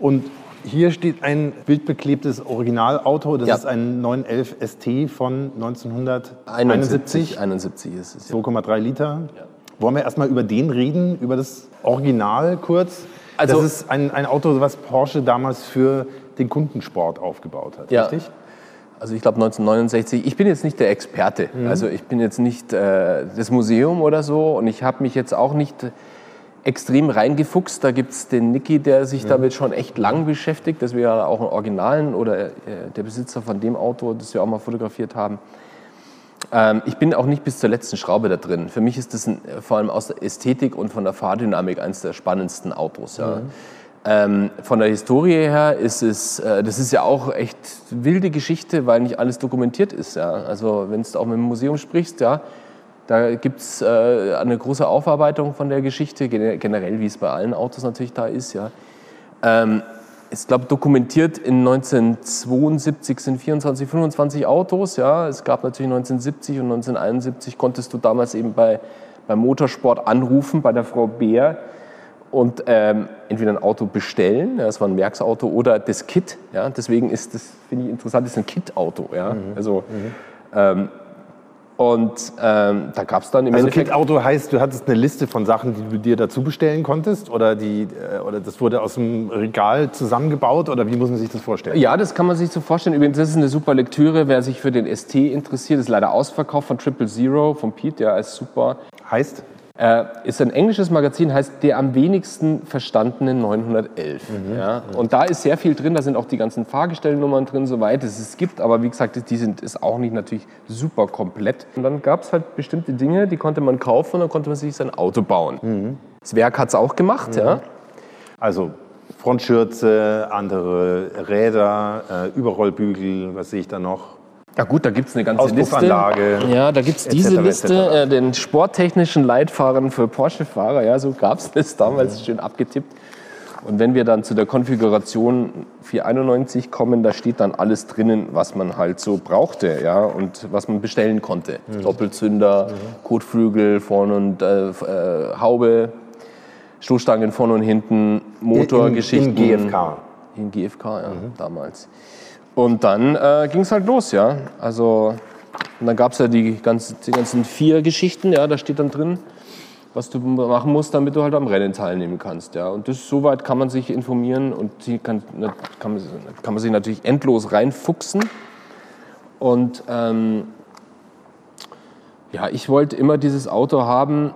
S3: Und hier steht ein bildbeklebtes Originalauto. Das
S4: Ja.
S3: ist ein 911 ST von 1971.
S4: 71 ist es. Ja.
S3: 2,3 Liter. Wollen wir erstmal über den reden, über das Original kurz?
S4: Also-
S3: das ist ein, ein Auto, was Porsche damals für den Kundensport aufgebaut hat,
S4: Ja.
S3: richtig?
S4: Also ich glaube 1969, ich bin jetzt nicht der Experte, also ich bin jetzt nicht äh, das Museum oder so und ich habe mich jetzt auch nicht extrem reingefuchst. Da gibt es den Niki, der sich damit schon echt lang beschäftigt, das wir ja auch einen Originalen oder äh, der Besitzer von dem Auto, das wir auch mal fotografiert haben. Ähm, ich bin auch nicht bis zur letzten Schraube da drin. Für mich ist das ein, vor allem aus der Ästhetik und von der Fahrdynamik eines der spannendsten Autos. Ja. Ähm, von der Historie her ist es, äh, das ist ja auch echt wilde Geschichte, weil nicht alles dokumentiert ist. Ja. Also wenn du auch mit dem Museum sprichst, ja, da gibt es äh, eine große Aufarbeitung von der Geschichte, gene- generell wie es bei allen Autos natürlich da ist. Ja. Ähm, ich glaube, dokumentiert in 1972 sind 24, 25 Autos. Ja. Es gab natürlich 1970 und 1971 konntest du damals eben bei, beim Motorsport anrufen, bei der Frau Beer und ähm, entweder ein Auto bestellen, ja, das war ein Werksauto, oder das Kit. Ja. Deswegen ist das, finde ich interessant, das ist ein Kit-Auto. Ja. Also, ähm, und ähm, da gab es dann im
S3: Also
S4: Endeffekt...
S3: Kit-Auto heißt, du hattest eine Liste von Sachen, die du dir dazu bestellen konntest? Oder, die, äh, oder das wurde aus dem Regal zusammengebaut? Oder wie muss man sich das vorstellen?
S4: Ja, das kann man sich so vorstellen. Übrigens, das ist eine super Lektüre. Wer sich für den ST interessiert, ist leider ausverkauft von Triple Zero, von Pete, der ist super.
S3: Heißt?
S4: Äh, ist ein englisches Magazin, heißt der am wenigsten verstandene 911. Ja? Und da ist sehr viel drin, da sind auch die ganzen Fahrgestellnummern drin, soweit es es gibt. Aber wie gesagt, die sind ist auch nicht natürlich super komplett. Und dann gab es halt bestimmte Dinge, die konnte man kaufen und dann konnte man sich sein Auto bauen. Das Werk hat es auch gemacht, ja.
S3: Also Frontschürze, andere Räder, äh, Überrollbügel, was sehe ich da noch?
S4: Ja gut, da gibt es eine ganze Liste. Ja, da gibt es diese. Liste, äh, den sporttechnischen Leitfahrern für Porsche-Fahrer. Ja, so gab es das damals schön abgetippt. Und wenn wir dann zu der Konfiguration 491 kommen, da steht dann alles drinnen, was man halt so brauchte ja, und was man bestellen konnte. Doppelzünder, Kotflügel vorne und äh, äh, Haube, Stoßstangen vorne und hinten, Motorgeschichten.
S3: Im, im GFK.
S4: In GFK, ja, damals. Und dann äh, ging es halt los, ja. Also, und dann gab es ja die ganzen, die ganzen vier Geschichten, ja, da steht dann drin, was du machen musst, damit du halt am Rennen teilnehmen kannst, ja. Und das, soweit kann man sich informieren und kann, kann, man, kann man sich natürlich endlos reinfuchsen. Und ähm, ja, ich wollte immer dieses Auto haben,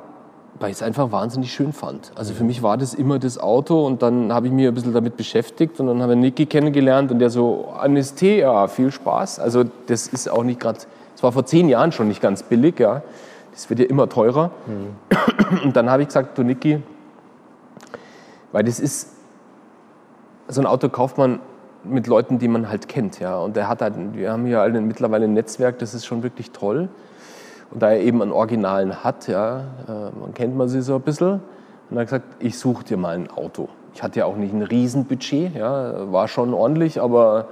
S4: weil ich es einfach wahnsinnig schön fand. Also für mich war das immer das Auto und dann habe ich mich ein bisschen damit beschäftigt und dann habe ich Niki kennengelernt und der so, ST, ja, viel Spaß. Also das ist auch nicht gerade, das war vor zehn Jahren schon nicht ganz billig, ja. Das wird ja immer teurer. Und dann habe ich gesagt, du Niki, weil das ist, so ein Auto kauft man mit Leuten, die man halt kennt, ja. Und der hat halt, wir haben hier alle mittlerweile ein Netzwerk, das ist schon wirklich toll. Und da er eben einen Originalen hat, ja, äh, man kennt man sie so ein bisschen, und er hat gesagt, ich suche dir mal ein Auto. Ich hatte ja auch nicht ein Riesenbudget, ja, war schon ordentlich, aber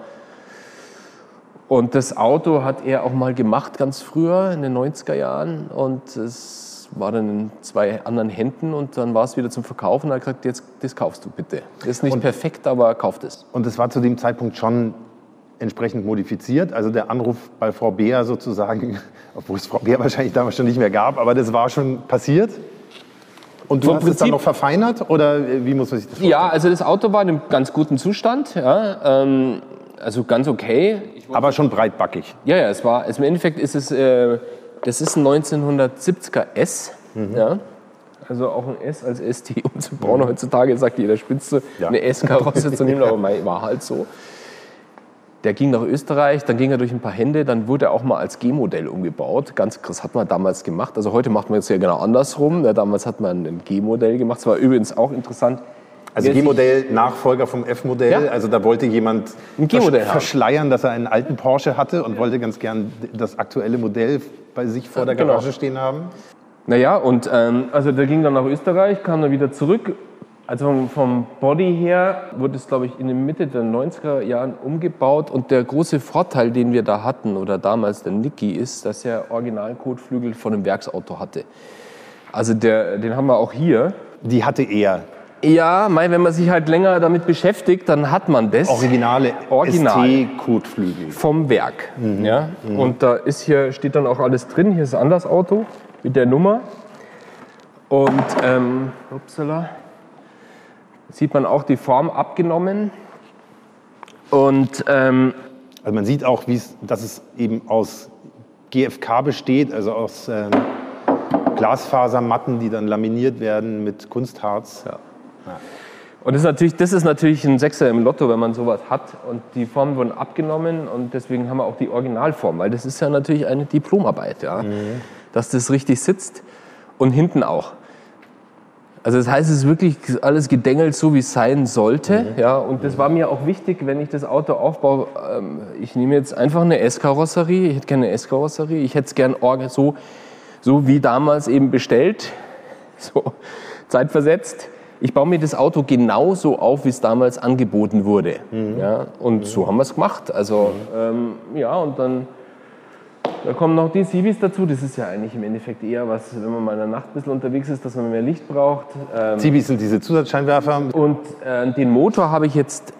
S4: und das Auto hat er auch mal gemacht, ganz früher, in den 90er Jahren. Und es war dann in zwei anderen Händen und dann war es wieder zum Verkaufen. Und er hat gesagt, jetzt, das kaufst du bitte. Das ist nicht perfekt, aber kauf das.
S3: Und es war zu dem Zeitpunkt schon entsprechend modifiziert. Also der Anruf bei Frau Beer sozusagen, obwohl es Frau Beer wahrscheinlich damals schon nicht mehr gab, aber das war schon passiert. Und du
S4: Vom
S3: hast es dann
S4: Prinzip-
S3: noch verfeinert oder wie muss man sich das vorstellen?
S4: Ja, also das Auto war in einem ganz guten Zustand. Ja, ähm, also ganz okay.
S3: Aber schon breitbackig.
S4: Ja, ja, es war, also im Endeffekt ist es, äh, das ist ein 1970er S. Ja. Also auch ein S als ST umzubauen. Heutzutage sagt jeder Spitze,
S3: Ja.
S4: eine S-Karosse zu nehmen, aber mei, war halt so. Der ging nach Österreich, dann ging er durch ein paar Hände, dann wurde er auch mal als G-Modell umgebaut. Ganz krass hat man damals gemacht. Also heute macht man es ja genau andersrum. Ja, damals hat man ein G-Modell gemacht. Es war übrigens auch interessant.
S3: Also G-Modell, Nachfolger vom F-Modell.
S4: Ja.
S3: Also da wollte jemand
S4: haben.
S3: verschleiern, dass er einen alten Porsche hatte und wollte ganz gern das aktuelle Modell bei sich vor der
S4: Genau.
S3: Garage stehen haben.
S4: Naja, und ähm, also der ging dann nach Österreich, kam dann wieder zurück. Also vom, Body her wurde es, glaube ich, in der Mitte der 90er Jahren umgebaut. Und der große Vorteil, den wir da hatten, oder damals der Niki, ist, dass er Originalkotflügel von einem Werksauto hatte. Also der, den haben wir auch hier.
S3: Die hatte er
S4: Ja, mei, wenn man sich halt länger damit beschäftigt, dann hat man das.
S3: originale
S4: Original.
S3: ST-Kotflügel.
S4: vom Werk.
S3: Mhm.
S4: Ja? Und da ist hier, steht dann auch alles drin. Hier ist ein anderes Auto mit der Nummer. Und ähm, upsala, sieht man auch die Form abgenommen. Und ähm,
S3: Also man sieht auch, dass es eben aus GFK besteht, also aus ähm, Glasfasermatten, die dann laminiert werden mit Kunstharz.
S4: Und das ist, natürlich, das ist natürlich ein Sechser im Lotto, wenn man sowas hat. Und die Formen wurden abgenommen und deswegen haben wir auch die Originalform, weil das ist ja natürlich eine Diplomarbeit, ja? dass das richtig sitzt und hinten auch. Also das heißt, es ist wirklich alles gedengelt, so wie es sein sollte. Ja? Und das war mir auch wichtig, wenn ich das Auto aufbaue. Ähm, ich nehme jetzt einfach eine S-Karosserie, ich hätte gerne eine S-Karosserie, ich hätte es gern so, so wie damals eben bestellt, so zeitversetzt. Ich baue mir das Auto genauso auf, wie es damals angeboten wurde. Ja, und so haben wir es gemacht. Also ähm, ja, und dann da kommen noch die Civis dazu. Das ist ja eigentlich im Endeffekt eher was, wenn man mal in der Nacht ein bisschen unterwegs ist, dass man mehr Licht braucht. Ähm,
S3: Zibis sind diese Zusatzscheinwerfer.
S4: und äh, den Motor habe ich jetzt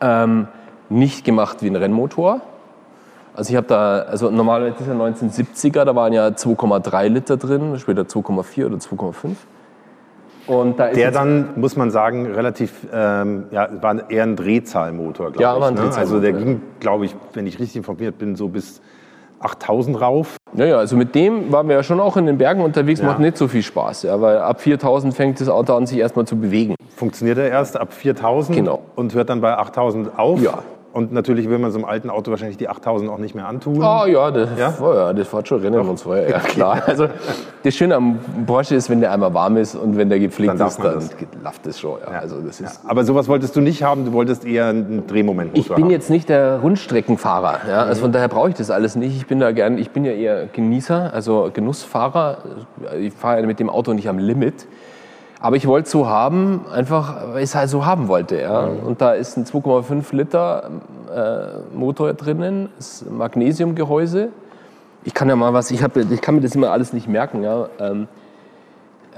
S4: ähm, nicht gemacht wie ein Rennmotor. Also ich habe da, also normalerweise ist ja 1970er, da waren ja 2,3 Liter drin, später 2,4 oder 2,5. Und da ist
S3: Der dann, muss man sagen, relativ, ähm, ja, war eher ein Drehzahlmotor, glaube
S4: Ja,
S3: ich.
S4: war ein
S3: ne? Also
S4: Drehzahlmotor,
S3: der
S4: ja.
S3: ging, glaube ich, wenn ich richtig informiert bin, so bis 8000 rauf.
S4: Naja, also mit dem waren wir ja schon auch in den Bergen unterwegs,
S3: Ja.
S4: macht nicht so viel Spaß, ja, weil ab 4000 fängt das Auto an, sich erstmal zu bewegen.
S3: Funktioniert er erst ab 4000
S4: Genau.
S3: und hört dann bei 8000 auf.
S4: Ja.
S3: Und natürlich will man so einem alten Auto wahrscheinlich die 8000 auch nicht mehr antun.
S4: Ah ja, das,
S3: Ja?
S4: ja? ja, das fährt schon vorher, ja klar. Also das Schöne am Porsche ist, wenn der einmal warm ist und wenn der gepflegt
S3: Dann
S4: ist, dann
S3: das.
S4: läuft das schon. Ja. Also das ist,
S3: Aber sowas wolltest du nicht haben, du wolltest eher einen Drehmomentmotor
S4: Ich bin
S3: haben.
S4: jetzt nicht der Rundstreckenfahrer, ja? also von daher brauche ich das alles nicht. Ich bin da gern, ich bin ja eher Genießer, also Genussfahrer. Ich fahre ja mit dem Auto nicht am Limit. Aber ich wollte es so haben, einfach weil ich es halt so haben wollte. Ja? Und da ist ein 2,5 Liter äh, Motor drinnen, ist Magnesiumgehäuse. Ich kann ja mal was, ich, hab, ich kann mir das immer alles nicht merken. Ja? Ähm,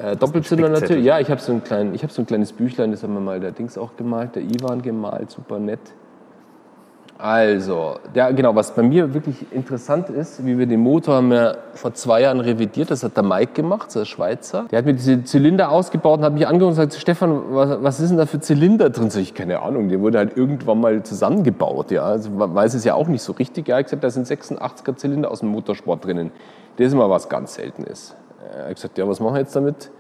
S4: äh, Doppelzünder natürlich. Ja, ich habe so, ein klein, ich hab so ein kleines Büchlein, das haben wir mal der Dings auch gemalt, der Ivan gemalt, super nett. Also, ja, genau, was bei mir wirklich interessant ist, wie wir den Motor haben wir vor zwei Jahren revidiert, das hat der Mike gemacht, der Schweizer. Der hat mir diese Zylinder ausgebaut und hat mich angeguckt und gesagt, Stefan, was, was ist denn da für Zylinder drin? Sag ich, keine Ahnung, der wurde halt irgendwann mal zusammengebaut, ja. Also, man weiß es ja auch nicht so richtig. Er hat gesagt, da sind 86er Zylinder aus dem Motorsport drinnen. Das ist immer was ganz Seltenes. Er hat gesagt, ja, was machen wir jetzt damit?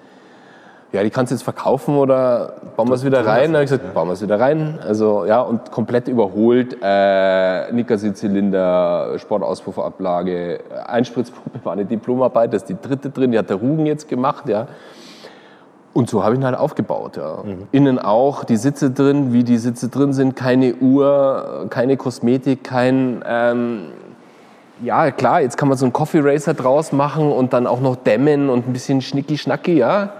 S4: Ja, die kannst du jetzt verkaufen oder bauen wir es wieder rein? Dann habe ich gesagt, bauen wir es wieder rein. Also ja, und komplett überholt. Äh, Nickersee-Zylinder, Sportauspuffablage, Einspritzpumpe war eine Diplomarbeit, da ist die dritte drin, die hat der Rugen jetzt gemacht, ja. Und so habe ich ihn halt aufgebaut, ja. Innen auch, die Sitze drin, wie die Sitze drin sind, keine Uhr, keine Kosmetik, kein... Ähm, ja, klar, jetzt kann man so einen Coffee Racer draus machen und dann auch noch dämmen und ein bisschen schnicki-schnacki, ja.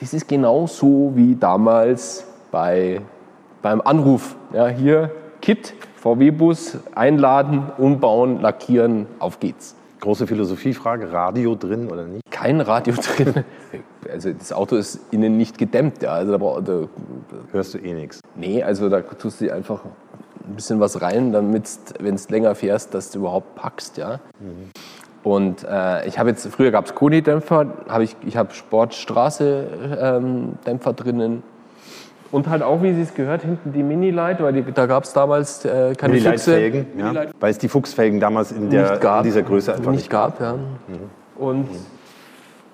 S4: Das ist genau so wie damals bei, beim Anruf. Ja, hier, Kit, VW-Bus, einladen, umbauen, lackieren, auf geht's.
S3: Große Philosophiefrage, Radio drin oder nicht?
S4: Kein Radio drin. Also das Auto ist innen nicht gedämmt. Ja. Also da, da,
S3: Hörst du eh nichts.
S4: nee, also da tust du einfach ein bisschen was rein, damit, wenn es länger fährst, dass du überhaupt packst. Ja. Und äh, ich habe jetzt, früher gab es Koni-Dämpfer, hab ich, ich habe Sportstraße-Dämpfer drinnen. Und halt auch, wie sie es gehört, hinten die Mini-Light, weil die, da gab es damals äh, keine Füchse.
S3: Ja? Weil es die Fuchsfelgen damals in, der,
S4: gab.
S3: in dieser Größe einfach
S4: nicht
S3: nicht gab.
S4: Ja. Und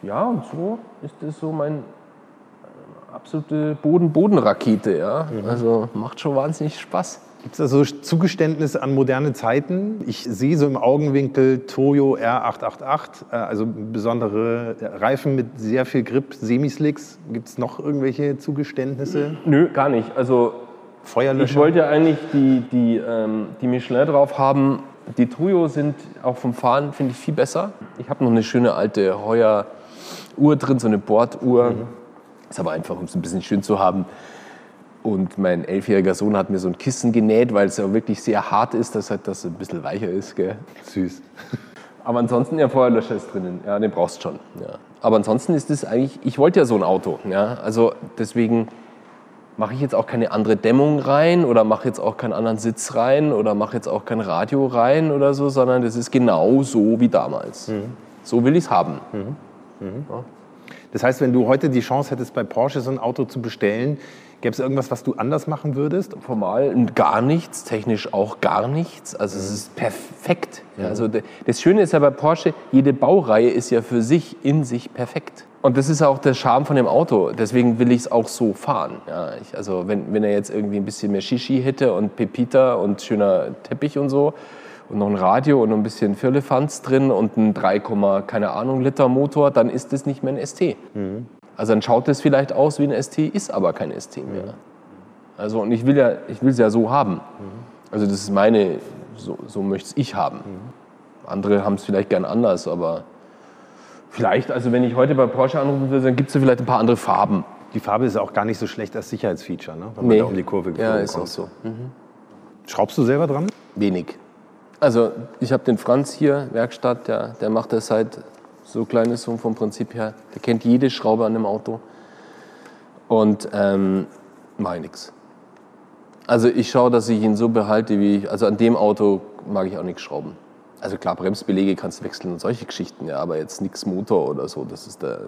S4: ja, und so ist das so mein äh, absolute Boden-Boden-Rakete. Ja. Also macht schon wahnsinnig Spaß.
S3: Gibt es da so Zugeständnisse an moderne Zeiten? Ich sehe so im Augenwinkel Toyo R888, äh, also besondere Reifen mit sehr viel Grip, Semislicks. Gibt es noch irgendwelche Zugeständnisse?
S4: Nö, gar nicht. Also
S3: Feuerlöscher?
S4: ich wollte ja eigentlich die, die, ähm, die Michelin drauf haben. Die Toyo sind auch vom Fahren, finde ich, viel besser. Ich habe noch eine schöne alte Heuer-Uhr drin, so eine Borduhr. Ist aber einfach, um es ein bisschen schön zu haben. Und mein elfjähriger Sohn hat mir so ein Kissen genäht, weil es ja wirklich sehr hart ist, dass halt das ein bisschen weicher ist. Gell?
S3: Süß.
S4: Aber ansonsten, ja, Feuerlöscher ist drinnen. Ja, den brauchst du schon. Ja. Aber ansonsten ist es eigentlich, ich wollte ja so ein Auto. Ja. Also deswegen mache ich jetzt auch keine andere Dämmung rein oder mache jetzt auch keinen anderen Sitz rein oder mache jetzt auch kein Radio rein oder so, sondern das ist genau so wie damals. So will ich es haben.
S3: Das heißt, wenn du heute die Chance hättest, bei Porsche so ein Auto zu bestellen, gäbe es irgendwas, was du anders machen würdest?
S4: Formal gar nichts, technisch auch gar nichts. Also es ist perfekt. Ja, also das Schöne ist ja bei Porsche, jede Baureihe ist ja für sich in sich perfekt. Und das ist auch der Charme von dem Auto. Deswegen will ich es auch so fahren. Ja, ich, also wenn, wenn er jetzt irgendwie ein bisschen mehr Shishi hätte und Pepita und schöner Teppich und so und noch ein Radio und ein bisschen Firlefanz drin und ein 3, keine Ahnung Liter Motor, dann ist das nicht mehr ein ST. Also dann schaut es vielleicht aus wie ein ST, ist aber kein ST mehr. Also und ich will ja, ich will es ja so haben. Also das ist meine, so, so möchte ich haben. Andere haben es vielleicht gern anders, aber vielleicht, also wenn ich heute bei Porsche anrufen würde, dann gibt es ja vielleicht ein paar andere Farben.
S3: Die Farbe ist auch gar nicht so schlecht als Sicherheitsfeature, ne? wenn man da um die Kurve
S4: ja, ist
S3: kommt.
S4: auch so.
S3: Schraubst du selber dran?
S4: Wenig. Also ich habe den Franz hier, Werkstatt, der, der macht das seit so klein ist so vom Prinzip her. Der kennt jede Schraube an dem Auto. Und ähm, mache ich nichts. Also ich schaue, dass ich ihn so behalte, wie ich, also an dem Auto mag ich auch nichts schrauben. Also klar, Bremsbeläge kannst du wechseln und solche Geschichten, ja, aber jetzt nichts Motor oder so, das ist der,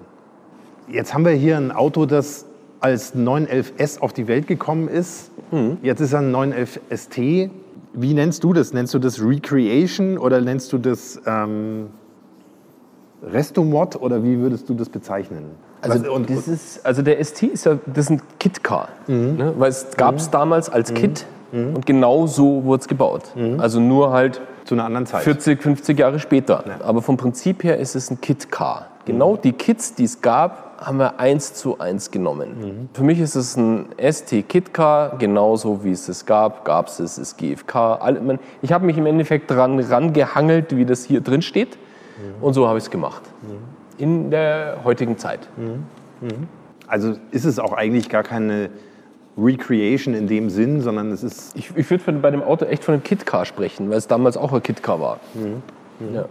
S3: Jetzt haben wir hier ein Auto, das als 911S auf die Welt gekommen ist. Jetzt ist er ein 911 ST. Wie nennst du das? Nennst du das Recreation oder nennst du das ähm, Restomod oder wie würdest du das bezeichnen?
S4: Also,
S3: Was- und,
S4: das ist, also der ST ist ja, das ist ein Kit-Car. Ne? Weil es gab es damals als Kit und genau so wurde es gebaut. Also nur halt
S3: zu einer anderen Zeit.
S4: 40, 50 Jahre später. Aber vom Prinzip her ist es ein Kit-Car. Genau die Kits, die es gab, haben wir eins zu eins genommen. Für mich ist es ein ST-Kit-Car, genauso wie es es gab, gab es es, ist GFK. Ich habe mich im Endeffekt dran rangehangelt, wie das hier drin steht. Und so habe ich es gemacht. In der heutigen Zeit.
S3: Also ist es auch eigentlich gar keine Recreation in dem Sinn, sondern es ist
S4: Ich, ich würde bei dem Auto echt von einem Kit-Car sprechen, weil es damals auch ein Kit-Car war. Ja.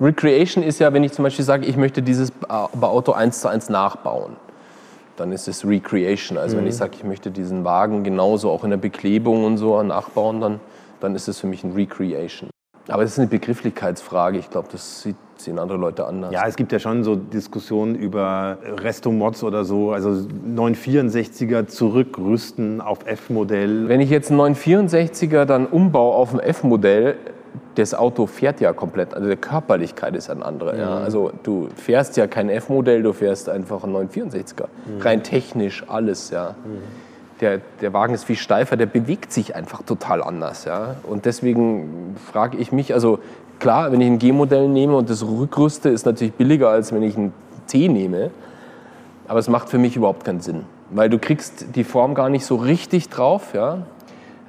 S4: Recreation ist ja, wenn ich zum Beispiel sage, ich möchte dieses Auto eins zu eins nachbauen. Dann ist es Recreation. Also wenn ich sage, ich möchte diesen Wagen genauso auch in der Beklebung und so nachbauen, dann, dann ist es für mich ein Recreation. Aber das ist eine Begrifflichkeitsfrage. Ich glaube, das sieht, sehen andere Leute anders.
S3: Ja, es gibt ja schon so Diskussionen über Restomods oder so, also 964er zurückrüsten auf F-Modell.
S4: Wenn ich jetzt einen 964er dann umbaue auf ein F-Modell, das Auto fährt ja komplett, also die Körperlichkeit ist ein anderer. Ja. Also du fährst ja kein F-Modell, du fährst einfach einen 964er. Rein technisch alles, ja. Der, der Wagen ist viel steifer, der bewegt sich einfach total anders, ja. Und deswegen frage ich mich, also klar, wenn ich ein G-Modell nehme und das rückrüste, ist natürlich billiger, als wenn ich ein T nehme. Aber es macht für mich überhaupt keinen Sinn, weil du kriegst die Form gar nicht so richtig drauf. Ja?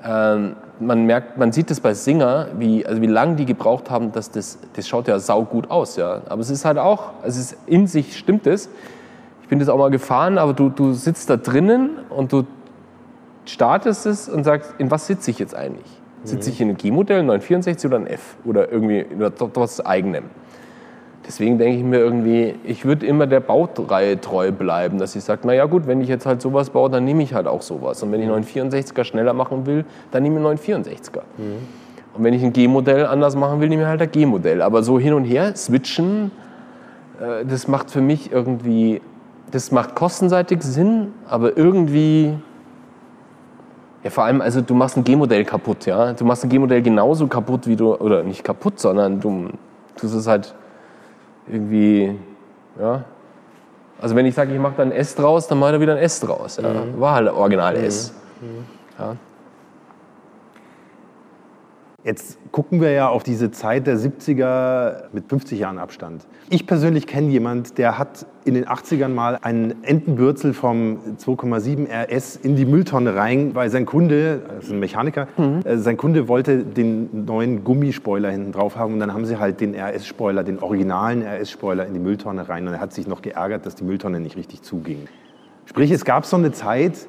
S4: Ähm, man merkt, man sieht es bei Singer, wie, also wie lange die gebraucht haben, dass das, das schaut ja saugut aus. Ja? Aber es ist halt auch, also es ist, in sich stimmt es. Ich bin das auch mal gefahren, aber du, du sitzt da drinnen und du startest es und sagst, in was sitze ich jetzt eigentlich? Sitze ich in einem G-Modell, 964 oder ein F? Oder irgendwie oder was Eigenem? Deswegen denke ich mir irgendwie, ich würde immer der Baureihe treu bleiben, dass ich sage, naja gut, wenn ich jetzt halt sowas baue, dann nehme ich halt auch sowas. Und wenn ich einen 964er schneller machen will, dann nehme ich einen 964er. Und wenn ich ein G-Modell anders machen will, nehme ich halt ein G-Modell. Aber so hin und her switchen, äh, das macht für mich irgendwie, das macht kostenseitig Sinn, aber irgendwie, ja vor allem, also du machst ein G-Modell kaputt, ja. Du machst ein G-Modell genauso kaputt wie du, oder nicht kaputt, sondern du tust es halt irgendwie, ja. Also wenn ich sage, ich mache da ein S draus, dann mache ich da wieder ein S draus. Ja. War halt original S. Ja.
S3: Jetzt gucken wir ja auf diese Zeit der 70er mit 50 Jahren Abstand. Ich persönlich kenne jemanden, der hat in den 80ern mal einen Entenbürzel vom 2,7 RS in die Mülltonne rein, weil sein Kunde, das ist ein Mechaniker, mhm. äh, sein Kunde wollte den neuen Gummispoiler hinten drauf haben und dann haben sie halt den RS-Spoiler, den originalen RS-Spoiler in die Mülltonne rein und er hat sich noch geärgert, dass die Mülltonne nicht richtig zuging. Sprich, es gab so eine Zeit,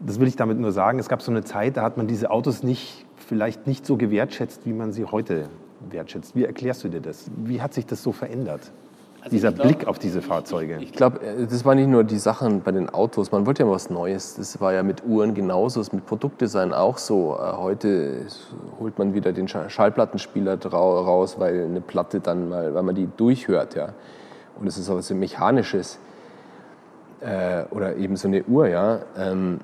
S3: das will ich damit nur sagen, es gab so eine Zeit, da hat man diese Autos nicht vielleicht nicht so gewertschätzt, wie man sie heute wertschätzt. Wie erklärst du dir das? Wie hat sich das so verändert? Also Dieser glaub, Blick auf diese Fahrzeuge.
S4: Ich, ich glaube, äh, das war nicht nur die Sachen bei den Autos. Man wollte ja was Neues. Das war ja mit Uhren genauso, das ist mit Produktdesign auch so. Äh, heute holt man wieder den Schallplattenspieler raus, weil eine Platte dann mal, weil man die durchhört, ja. Und es ist auch was Mechanisches äh, oder eben so eine Uhr, ja. Ähm,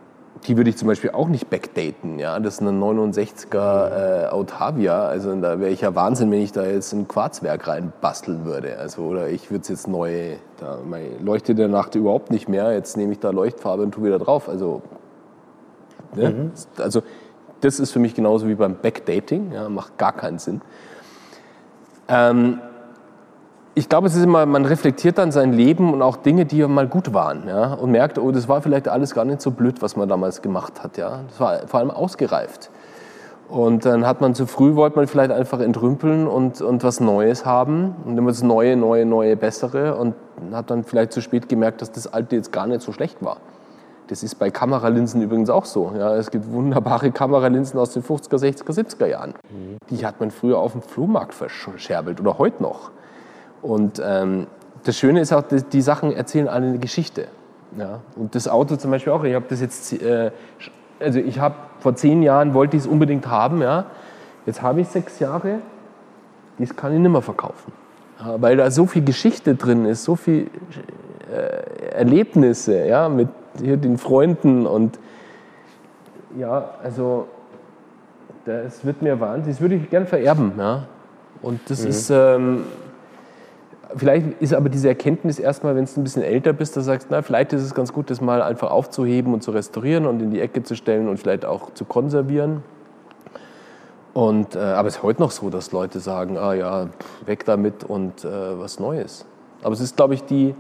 S4: die würde ich zum Beispiel auch nicht backdaten. Ja? Das ist eine 69er äh, Autavia. Also da wäre ich ja Wahnsinn, wenn ich da jetzt ein Quarzwerk reinbasteln würde. Also, oder ich würde es jetzt neu, da leuchtet der Nacht überhaupt nicht mehr. Jetzt nehme ich da Leuchtfarbe und tue wieder drauf. Also, ne? mhm. also das ist für mich genauso wie beim Backdating. Ja? Macht gar keinen Sinn. Ähm, ich glaube, es ist immer, man reflektiert dann sein Leben und auch Dinge, die mal gut waren, ja, und merkt, oh, das war vielleicht alles gar nicht so blöd, was man damals gemacht hat, ja. Das war vor allem ausgereift. Und dann hat man zu früh, wollte man vielleicht einfach entrümpeln und, und was Neues haben. Und immer das Neue, Neue, Neue, Bessere. Und hat dann vielleicht zu spät gemerkt, dass das Alte jetzt gar nicht so schlecht war. Das ist bei Kameralinsen übrigens auch so. Ja, es gibt wunderbare Kameralinsen aus den 50er, 60er, 70er Jahren. Mhm. Die hat man früher auf dem Flohmarkt verscherbelt oder heute noch. Und ähm, das Schöne ist auch, die, die, Sachen erzählen alle eine Geschichte. Ja? Und das Auto zum Beispiel auch. Ich habe das jetzt, äh, also ich habe vor zehn Jahren wollte ich es unbedingt haben. Ja? Jetzt habe ich sechs Jahre, das kann ich nicht mehr verkaufen. Ja, weil da so viel Geschichte drin ist, so viel äh, Erlebnisse ja, mit hier den Freunden und ja, also das wird mir wahnsinnig, das würde ich gerne vererben. Ja? Und das mhm. ist, ähm, Vielleicht ist aber diese Erkenntnis erstmal, wenn du ein bisschen älter bist, da sagst, na, vielleicht ist es ganz gut, das mal einfach aufzuheben und zu restaurieren und in die Ecke zu stellen und vielleicht auch zu konservieren. Und, äh, aber es ist heute noch so, dass Leute sagen, ah ja, weg damit und äh, was Neues. Aber es ist, glaube ich, die,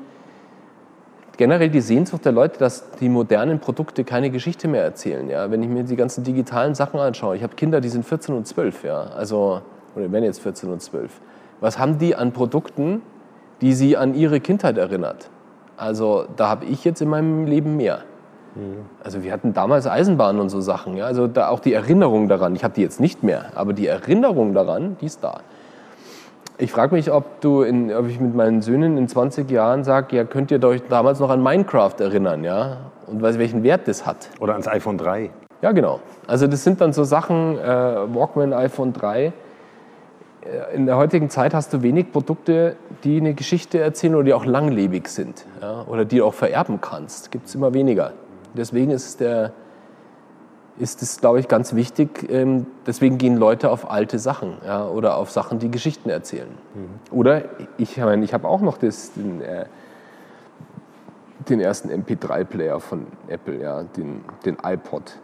S4: generell die Sehnsucht der Leute, dass die modernen Produkte keine Geschichte mehr erzählen. Ja? Wenn ich mir die ganzen digitalen Sachen anschaue, ich habe Kinder, die sind 14 und 12, ja? also, oder werden jetzt 14 und 12. Was haben die an Produkten, die sie an ihre Kindheit erinnert. Also da habe ich jetzt in meinem Leben mehr. Mhm. Also wir hatten damals Eisenbahnen und so Sachen. Ja? Also da auch die Erinnerung daran. Ich habe die jetzt nicht mehr, aber die Erinnerung daran, die ist da. Ich frage mich, ob, du in, ob ich mit meinen Söhnen in 20 Jahren sage, ja, könnt ihr euch damals noch an Minecraft erinnern, ja? Und weiß, welchen Wert das hat.
S3: Oder ans iPhone 3.
S4: Ja, genau. Also das sind dann so Sachen, äh, Walkman, iPhone 3, in der heutigen Zeit hast du wenig Produkte, die eine Geschichte erzählen oder die auch langlebig sind ja, oder die du auch vererben kannst. Gibt es immer weniger. Deswegen ist es, der, ist es, glaube ich, ganz wichtig. Ähm, deswegen gehen Leute auf alte Sachen ja, oder auf Sachen, die Geschichten erzählen. Mhm. Oder ich meine, ich habe auch noch das, den, äh, den ersten MP3-Player von Apple, ja, den, den iPod,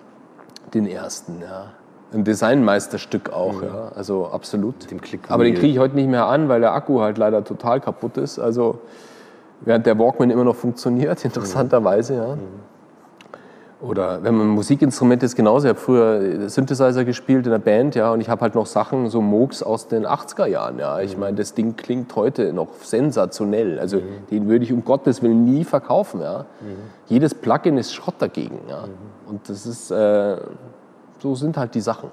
S4: den ersten. Ja ein Designmeisterstück auch, ja. ja. Also absolut. Aber den kriege ich heute nicht mehr an, weil der Akku halt leider total kaputt ist. Also während der Walkman immer noch funktioniert, interessanterweise, ja. Mhm. Oder wenn man Musikinstrument ist genauso. Ich habe früher Synthesizer gespielt in der Band, ja, und ich habe halt noch Sachen, so Moogs aus den 80er Jahren, ja. Ich mhm. meine, das Ding klingt heute noch sensationell. Also mhm. den würde ich um Gottes Willen nie verkaufen, ja. Mhm. Jedes Plugin ist Schrott dagegen, ja. Mhm. Und das ist, äh, so sind halt die Sachen.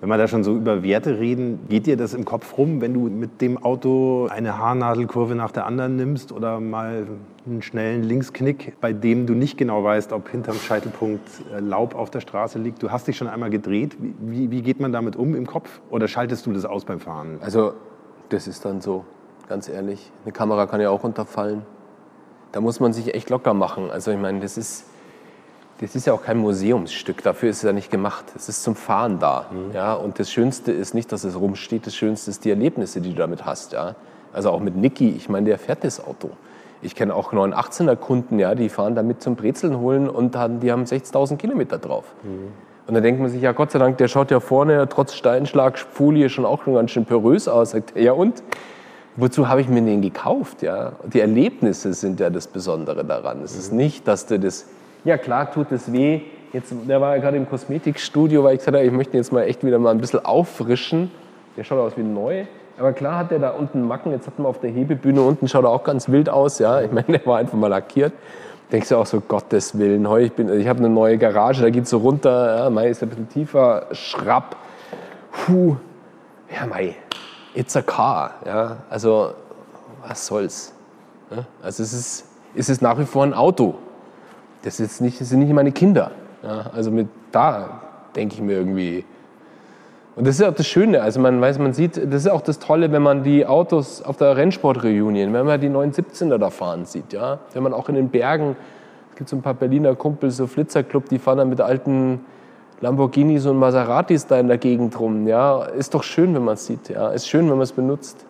S3: Wenn wir da schon so über Werte reden, geht dir das im Kopf rum, wenn du mit dem Auto eine Haarnadelkurve nach der anderen nimmst oder mal einen schnellen Linksknick, bei dem du nicht genau weißt, ob hinterm Scheitelpunkt äh, Laub auf der Straße liegt? Du hast dich schon einmal gedreht. Wie, wie geht man damit um im Kopf? Oder schaltest du das aus beim Fahren?
S4: Also, das ist dann so, ganz ehrlich. Eine Kamera kann ja auch runterfallen. Da muss man sich echt locker machen. Also, ich meine, das ist das ist ja auch kein Museumsstück, dafür ist es ja nicht gemacht. Es ist zum Fahren da. Mhm. Ja? Und das Schönste ist nicht, dass es rumsteht, das Schönste ist die Erlebnisse, die du damit hast. Ja? Also auch mit Niki, ich meine, der fährt das Auto. Ich kenne auch 918er Kunden, ja, die fahren damit zum Brezeln holen und haben, die haben 60.000 Kilometer drauf. Mhm. Und dann denkt man sich, ja Gott sei Dank, der schaut ja vorne trotz Steinschlagfolie schon auch schon ganz schön porös aus. Sagt ja und? Wozu habe ich mir den gekauft? Ja? Die Erlebnisse sind ja das Besondere daran. Es ist nicht, dass du das, ja klar tut es weh. Jetzt, der war ja gerade im Kosmetikstudio, weil ich gesagt habe, ich möchte ihn jetzt mal echt wieder mal ein bisschen auffrischen. Der schaut aus wie neu. Aber klar hat der da unten Macken. Jetzt hat man auf der Hebebühne unten, schaut er auch ganz wild aus. Ja? Ich meine, der war einfach mal lackiert. Denkst du auch so, Gottes Willen, heu, ich, ich habe eine neue Garage, da geht so runter, ja, Mai ist ein bisschen tiefer, schrapp. Puh, ja, Mai, it's a car. Ja? Also, was soll's? Ja? Also, es ist, es ist nach wie vor ein Auto. Das, ist nicht, das sind nicht meine Kinder. Ja? Also, mit da denke ich mir irgendwie, und das ist auch das Schöne, also man weiß, man sieht, das ist auch das Tolle, wenn man die Autos auf der Rennsport-Reunion, wenn man die 917er da fahren sieht, ja, wenn man auch in den Bergen, es gibt so ein paar Berliner Kumpels, so Flitzerclub, die fahren dann mit alten Lamborghinis und Maseratis da in der Gegend rum, ja, ist doch schön, wenn man es sieht, ja, ist schön, wenn man es benutzt.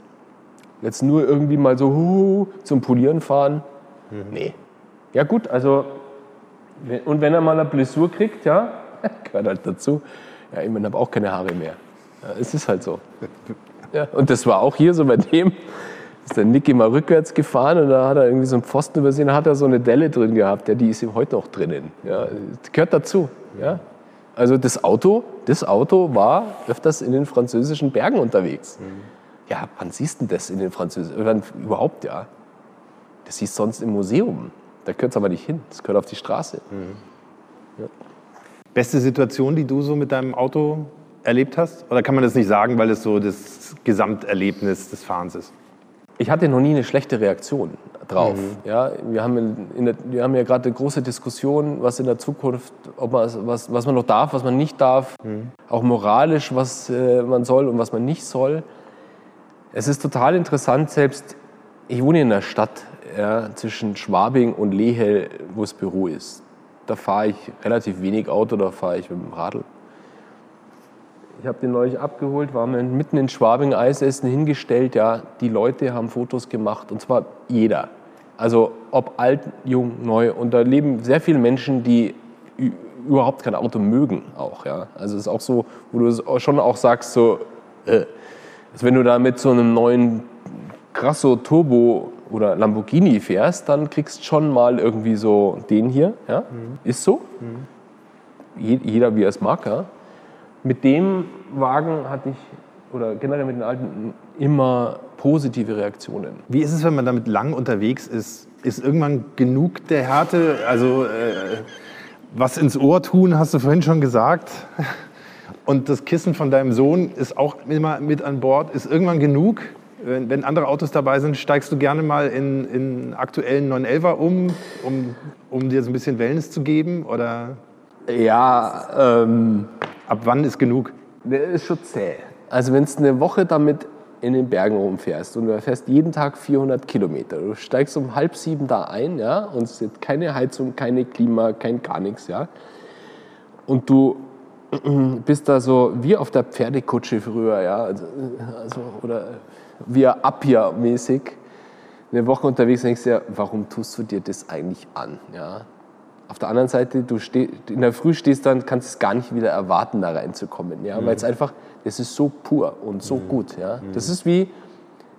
S4: Jetzt nur irgendwie mal so hu, zum Polieren fahren, mhm. nee. Ja gut, also, und wenn er mal eine Blessur kriegt, ja, gehört halt dazu, ja, ich meine, habe auch keine Haare mehr. Ja, es ist halt so. Ja, und das war auch hier so bei dem. Ist der Nicky mal rückwärts gefahren und da hat er irgendwie so einen Pfosten übersehen, da hat er so eine Delle drin gehabt. Ja, die ist ihm heute noch drinnen. Ja, gehört dazu. Ja. Also das Auto, das Auto war öfters in den französischen Bergen unterwegs. Mhm. Ja, wann siehst du das in den französischen, überhaupt ja. Das siehst du sonst im Museum. Da gehört es aber nicht hin. Das gehört auf die Straße. Mhm.
S3: Ja. Beste Situation, die du so mit deinem Auto erlebt hast? Oder kann man das nicht sagen, weil es so das Gesamterlebnis des Fahrens ist?
S4: Ich hatte noch nie eine schlechte Reaktion drauf. Mhm. Ja, wir, haben der, wir haben ja gerade eine große Diskussion, was in der Zukunft, ob man, was, was man noch darf, was man nicht darf, mhm. auch moralisch, was äh, man soll und was man nicht soll. Es ist total interessant, selbst ich wohne in einer Stadt ja, zwischen Schwabing und Lehel, wo das Büro ist da fahre ich relativ wenig Auto, da fahre ich mit dem Radl. Ich habe den neulich abgeholt, war mitten in Schwabing Eisessen hingestellt. Ja, die Leute haben Fotos gemacht und zwar jeder. Also ob alt, jung, neu. Und da leben sehr viele Menschen, die überhaupt kein Auto mögen auch. Ja. Also es ist auch so, wo du schon auch sagst, so, äh, wenn du da mit so einem neuen Grasso Turbo oder Lamborghini fährst, dann kriegst du schon mal irgendwie so den hier. Ja? Mhm. Ist so. Mhm. Jeder wie er es mag. Ja? Mit dem Wagen hatte ich, oder generell mit den alten, immer positive Reaktionen.
S3: Wie ist es, wenn man damit lang unterwegs ist? Ist irgendwann genug der Härte? Also, äh, was ins Ohr tun, hast du vorhin schon gesagt. Und das Kissen von deinem Sohn ist auch immer mit an Bord. Ist irgendwann genug? Wenn, wenn, andere Autos dabei sind, steigst du gerne mal in, in aktuellen 911er um, um, um dir so ein bisschen Wellness zu geben? Oder?
S4: Ja. Ähm,
S3: Ab wann ist genug?
S4: Der ist schon zäh. Also wenn du eine Woche damit in den Bergen rumfährst und du fährst jeden Tag 400 Kilometer, du steigst um halb sieben da ein, ja, und es ist keine Heizung, keine Klima, kein gar nichts, ja, und du bist da so wie auf der Pferdekutsche früher, ja, also, also oder wie Appia-mäßig eine Woche unterwegs denkst du ja, warum tust du dir das eigentlich an? Ja? Auf der anderen Seite, du steh, in der Früh stehst dann, kannst es gar nicht wieder erwarten, da reinzukommen. Ja? Mhm. Weil es einfach, das ist so pur und so mhm. gut. Ja? Mhm. Das ist wie,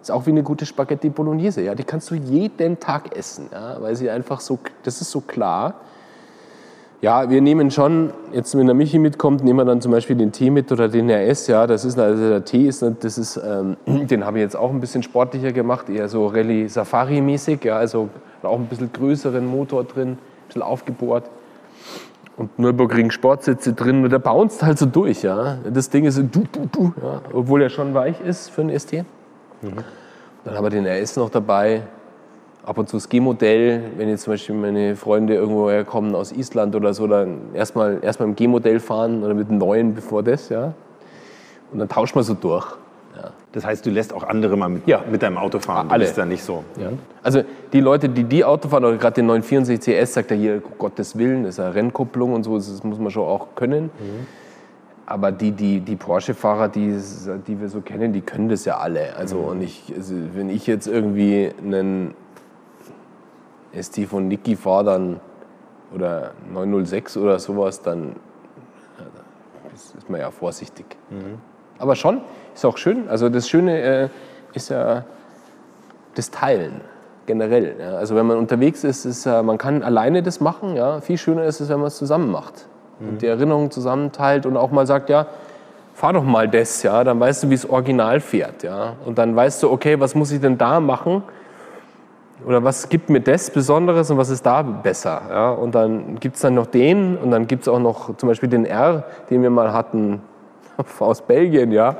S4: ist auch wie eine gute Spaghetti Bolognese. Ja? Die kannst du jeden Tag essen, ja? weil sie einfach so, das ist so klar. Ja, wir nehmen schon, jetzt wenn der Michi mitkommt, nehmen wir dann zum Beispiel den Tee mit oder den RS. Ja, das ist, also der Tee ist, das ist, ähm, den habe ich jetzt auch ein bisschen sportlicher gemacht, eher so Rallye Safari mäßig. Ja, also auch ein bisschen größeren Motor drin, ein bisschen aufgebohrt. Und Nürburgring Sportsitze drin und der bounced halt so durch. Ja, das Ding ist so du, du, du, ja, obwohl er schon weich ist für einen ST. Mhm. Dann haben wir den RS noch dabei ab und zu das G-Modell, wenn jetzt zum Beispiel meine Freunde irgendwo herkommen aus Island oder so, dann erstmal erst im G-Modell fahren oder mit dem neuen bevor das, ja. Und dann tauscht man so durch. Ja.
S3: Das heißt, du lässt auch andere mal mit, ja. mit deinem Auto fahren.
S4: Alle.
S3: Das ist ja nicht so.
S4: Ja. Also die Leute, die die Auto fahren, oder gerade den 964 CS, sagt er hier, Gottes Willen, das ist eine Rennkupplung und so, das muss man schon auch können. Mhm. Aber die, die, die Porsche-Fahrer, die, die wir so kennen, die können das ja alle. Also, mhm. und ich, also wenn ich jetzt irgendwie einen ST von Niki fahre dann oder 906 oder sowas, dann ist, man ja vorsichtig. Aber schon, ist auch schön. Also das Schöne äh, ist ja das Teilen generell. Ja. Also wenn man unterwegs ist, ist äh, man kann alleine das machen. Ja. Viel schöner ist es, wenn man es zusammen macht und die Erinnerungen zusammenteilt und auch mal sagt, ja, fahr doch mal das, ja, dann weißt du, wie es original fährt, ja, und dann weißt du, okay, was muss ich denn da machen oder was gibt mir das Besonderes und was ist da besser, ja, und dann gibt es dann noch den und dann gibt es auch noch zum Beispiel den R, den wir mal hatten aus Belgien, ja,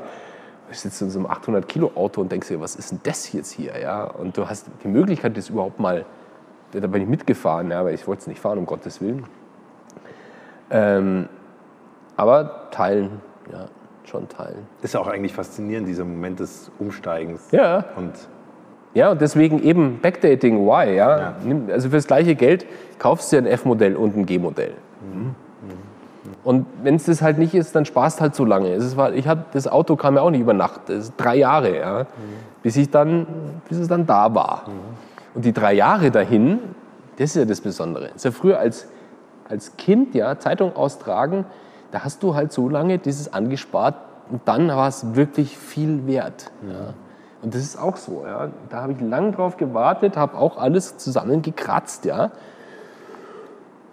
S4: ich sitze in so einem 800 Kilo Auto und denkst dir, was ist denn das jetzt hier, ja, und du hast die Möglichkeit, das überhaupt mal, da bin ich mitgefahren, ja, weil ich wollte es nicht fahren, um Gottes Willen. Ähm, aber teilen, ja, schon teilen.
S3: Ist ja auch eigentlich faszinierend, dieser Moment des Umsteigens.
S4: Ja.
S3: Und
S4: Ja, und deswegen eben Backdating, why? Ja?
S3: Ja.
S4: Also für das gleiche Geld kaufst du dir ein F-Modell und ein G-Modell. Und wenn es das halt nicht ist, dann sparst halt so lange. Es ist, ich hab, das Auto kam ja auch nicht über Nacht, das ist drei Jahre, ja, bis, ich dann, bis es dann da war. Und die drei Jahre dahin, das ist ja das Besondere. Das ist ja früher als, als Kind, ja, Zeitung austragen, da hast du halt so lange dieses angespart und dann war es wirklich viel wert. Ja. Und das ist auch so. Ja. Da habe ich lang drauf gewartet, habe auch alles zusammengekratzt, ja.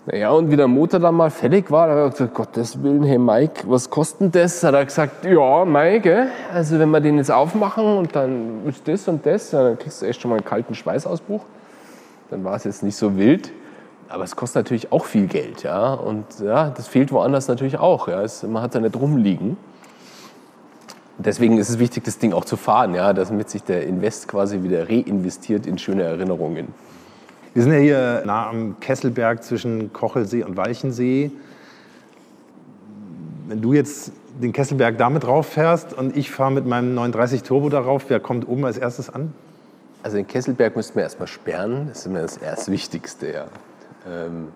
S4: Naja, und wie der Motor dann mal fertig war, da habe ich gesagt, Gottes Willen, hey Mike, was kostet das? Hat er gesagt, ja, Mike, also wenn wir den jetzt aufmachen und dann ist das und das, dann kriegst du echt schon mal einen kalten Schweißausbruch. Dann war es jetzt nicht so wild. Aber es kostet natürlich auch viel Geld, ja. Und ja, das fehlt woanders natürlich auch. Ja. Es, man hat da nicht rumliegen. Deswegen ist es wichtig, das Ding auch zu fahren, ja, damit sich der Invest quasi wieder reinvestiert in schöne Erinnerungen.
S3: wir sind ja hier nah am Kesselberg zwischen Kochelsee und Walchensee. Wenn du jetzt den Kesselberg damit rauf fährst und ich fahre mit meinem 39 Turbo darauf, wer kommt oben als erstes an?
S4: Also den Kesselberg müssten wir erstmal sperren. Das ist immer das erst Wichtigste, ja. Ähm,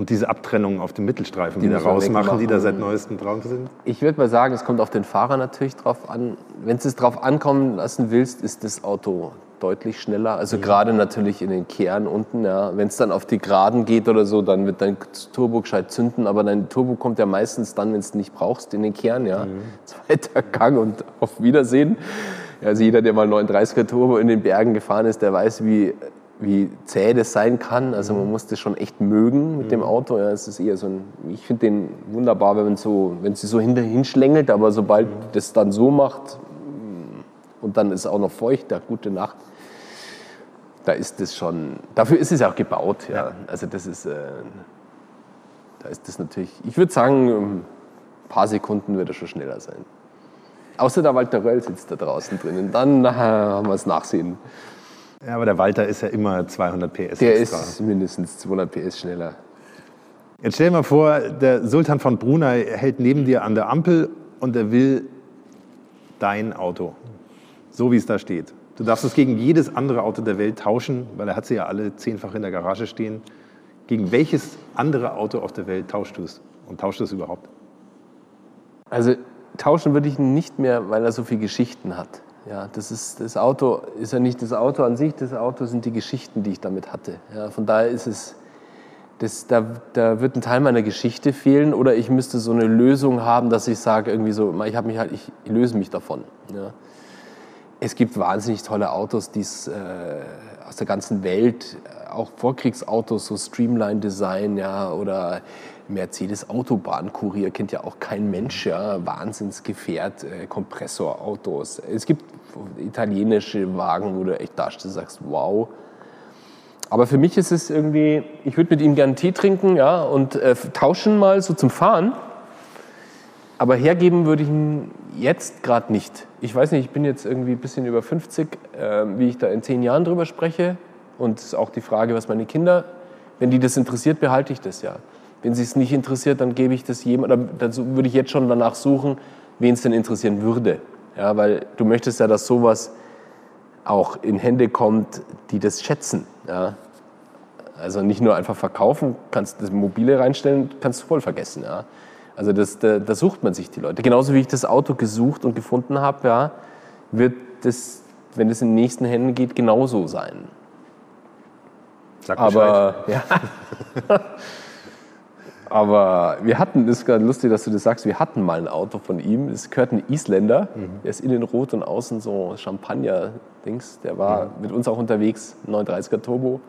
S3: Und diese Abtrennungen auf dem Mittelstreifen
S4: Die
S3: wieder rausmachen, die da seit neuestem drauf sind.
S4: ich würde mal sagen, es kommt auf den Fahrer natürlich drauf an. Wenn du es drauf ankommen lassen willst, ist das Auto deutlich schneller. Also gerade natürlich in den Kehren unten. Ja. Wenn es dann auf die Geraden geht oder so, dann wird dein Turbo gescheit zünden. Aber dein Turbo kommt ja meistens dann, wenn du es nicht brauchst, in den Kehren. Ja. Zweiter Gang und auf Wiedersehen. Ja, Also jeder, der mal 39er Turbo in den Bergen gefahren ist, der weiß, wie, wie zäh das sein kann. Also man muss das schon echt mögen mit dem Auto. Ja, es ist eher so ein, ich finde den wunderbar, wenn man so, wenn sie so hinter- hinschlängelt, aber sobald das dann so macht mm, und dann ist es auch noch feucht, ja, gute Nacht. Da ist das schon, dafür ist es ja auch gebaut. Ja. Also das ist, äh, da ist das natürlich, ich würde sagen, ein paar Sekunden wird er schon schneller sein. Außer der Walter Röll sitzt da draußen drinnen. Dann äh, haben wir das Nachsehen.
S3: Ja, aber der Walter ist ja immer 200 PS
S4: Der
S3: extra.
S4: ist mindestens 200 PS schneller.
S3: Jetzt stell dir mal vor, der Sultan von Brunei hält neben dir an der Ampel und er will dein Auto, so wie es da steht. Du darfst es gegen jedes andere Auto der Welt tauschen, weil er hat sie ja alle zehnfach in der Garage stehen. Gegen welches andere Auto auf der Welt tauschst du es? Und tauschst du es überhaupt?
S4: Also tauschen würde ich ihn nicht mehr, weil er so viele Geschichten hat. Ja, das, ist, das Auto ist ja nicht das Auto an sich, das Auto sind die Geschichten, die ich damit hatte. Ja, von daher ist es, das, da, da wird ein Teil meiner Geschichte fehlen oder ich müsste so eine Lösung haben, dass ich sage irgendwie so, ich mich halt, ich löse mich davon. Ja. Es gibt wahnsinnig tolle Autos, die es äh, aus der ganzen Welt, äh, auch Vorkriegsautos, so Streamline-Design, ja, oder Mercedes Autobahnkurier kennt ja auch kein Mensch, ja, Wahnsinnsgefährt, äh, Kompressorautos. Es gibt italienische Wagen, wo du echt da stehst sagst, wow. Aber für mich ist es irgendwie, ich würde mit ihm gerne Tee trinken, ja, und äh, tauschen mal so zum Fahren. Aber hergeben würde ich ihn jetzt gerade nicht. Ich weiß nicht, ich bin jetzt irgendwie ein bisschen über 50, äh, wie ich da in zehn Jahren drüber spreche. Und es ist auch die Frage, was meine Kinder, wenn die das interessiert, behalte ich das ja. Wenn sie es nicht interessiert, dann gebe ich das jemandem, dann würde ich jetzt schon danach suchen, wen es denn interessieren würde. Ja, weil du möchtest ja, dass sowas auch in Hände kommt, die das schätzen. Ja. Also nicht nur einfach verkaufen, kannst das Mobile reinstellen, kannst du voll vergessen. Ja. Also das, da, da sucht man sich die Leute. Genauso wie ich das Auto gesucht und gefunden habe, ja, wird das, wenn es in den nächsten Händen geht, genauso sein.
S3: Sag Bescheid.
S4: Aber, ja. Aber wir hatten, das ist gerade lustig, dass du das sagst, wir hatten mal ein Auto von ihm. Es gehört ein Isländer. Der ist innen rot und außen so Champagner-Dings. Der war mit uns auch unterwegs, 930er Turbo.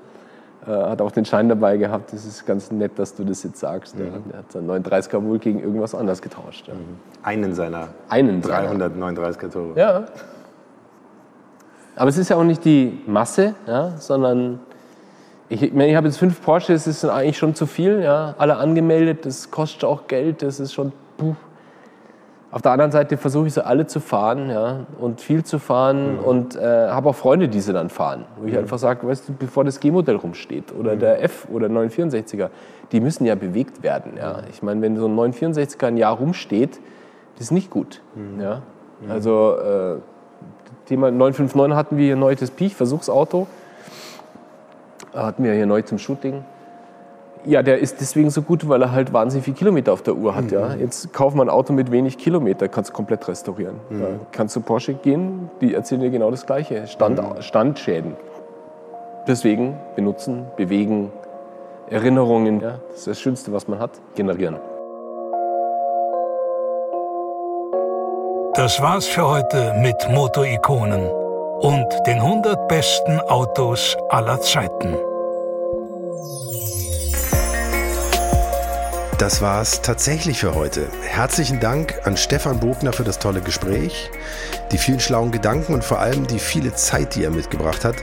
S4: Äh, hat auch den Schein dabei gehabt. Das ist ganz nett, dass du das jetzt sagst. Ja. Der hat seinen 930er wohl gegen irgendwas anderes getauscht. Ja.
S3: Einen seiner
S4: Einen seiner.
S3: 339 Tore.
S4: Ja. Aber es ist ja auch nicht die Masse, ja, sondern ich, ich, ich habe jetzt fünf Porsche, das ist eigentlich schon zu viel. Ja. Alle angemeldet, das kostet auch Geld, das ist schon. Puh. Auf der anderen Seite versuche ich sie alle zu fahren ja, und viel zu fahren und äh, habe auch Freunde, die sie dann fahren. Wo ich einfach sage, weißt du, bevor das G-Modell rumsteht oder der F oder 964er, die müssen ja bewegt werden. Ja. Ich meine, wenn so ein 964er ein Jahr rumsteht, das ist nicht gut. Ja. Also äh, Thema 959 hatten wir hier neu das Piech, Versuchsauto. Hatten wir hier neu zum Shooting. Ja, der ist deswegen so gut, weil er halt wahnsinnig viel Kilometer auf der Uhr hat. Ja. Jetzt kauf mal ein Auto mit wenig Kilometer, kannst komplett restaurieren. Da kannst du Porsche gehen, die erzählen dir genau das Gleiche. Stand, Standschäden. Deswegen benutzen, bewegen, Erinnerungen, ja, das ist das Schönste, was man hat, generieren.
S2: Das war's für heute mit Motorikonen und den 100 besten Autos aller Zeiten.
S1: Das war's tatsächlich für heute. Herzlichen Dank an Stefan Bogner für das tolle Gespräch, die vielen schlauen Gedanken und vor allem die viele Zeit, die er mitgebracht hat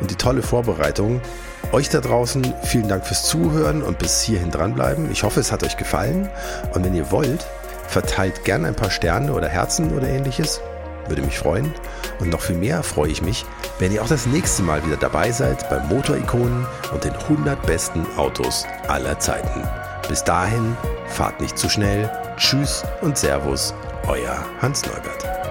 S1: und die tolle Vorbereitung. Euch da draußen vielen Dank fürs Zuhören und bis hierhin dranbleiben. Ich hoffe, es hat euch gefallen und wenn ihr wollt, verteilt gerne ein paar Sterne oder Herzen oder ähnliches. Würde mich freuen. Und noch viel mehr freue ich mich, wenn ihr auch das nächste Mal wieder dabei seid beim Motorikonen und den 100 besten Autos aller Zeiten. Bis dahin, fahrt nicht zu schnell. Tschüss und Servus, euer Hans Neubert.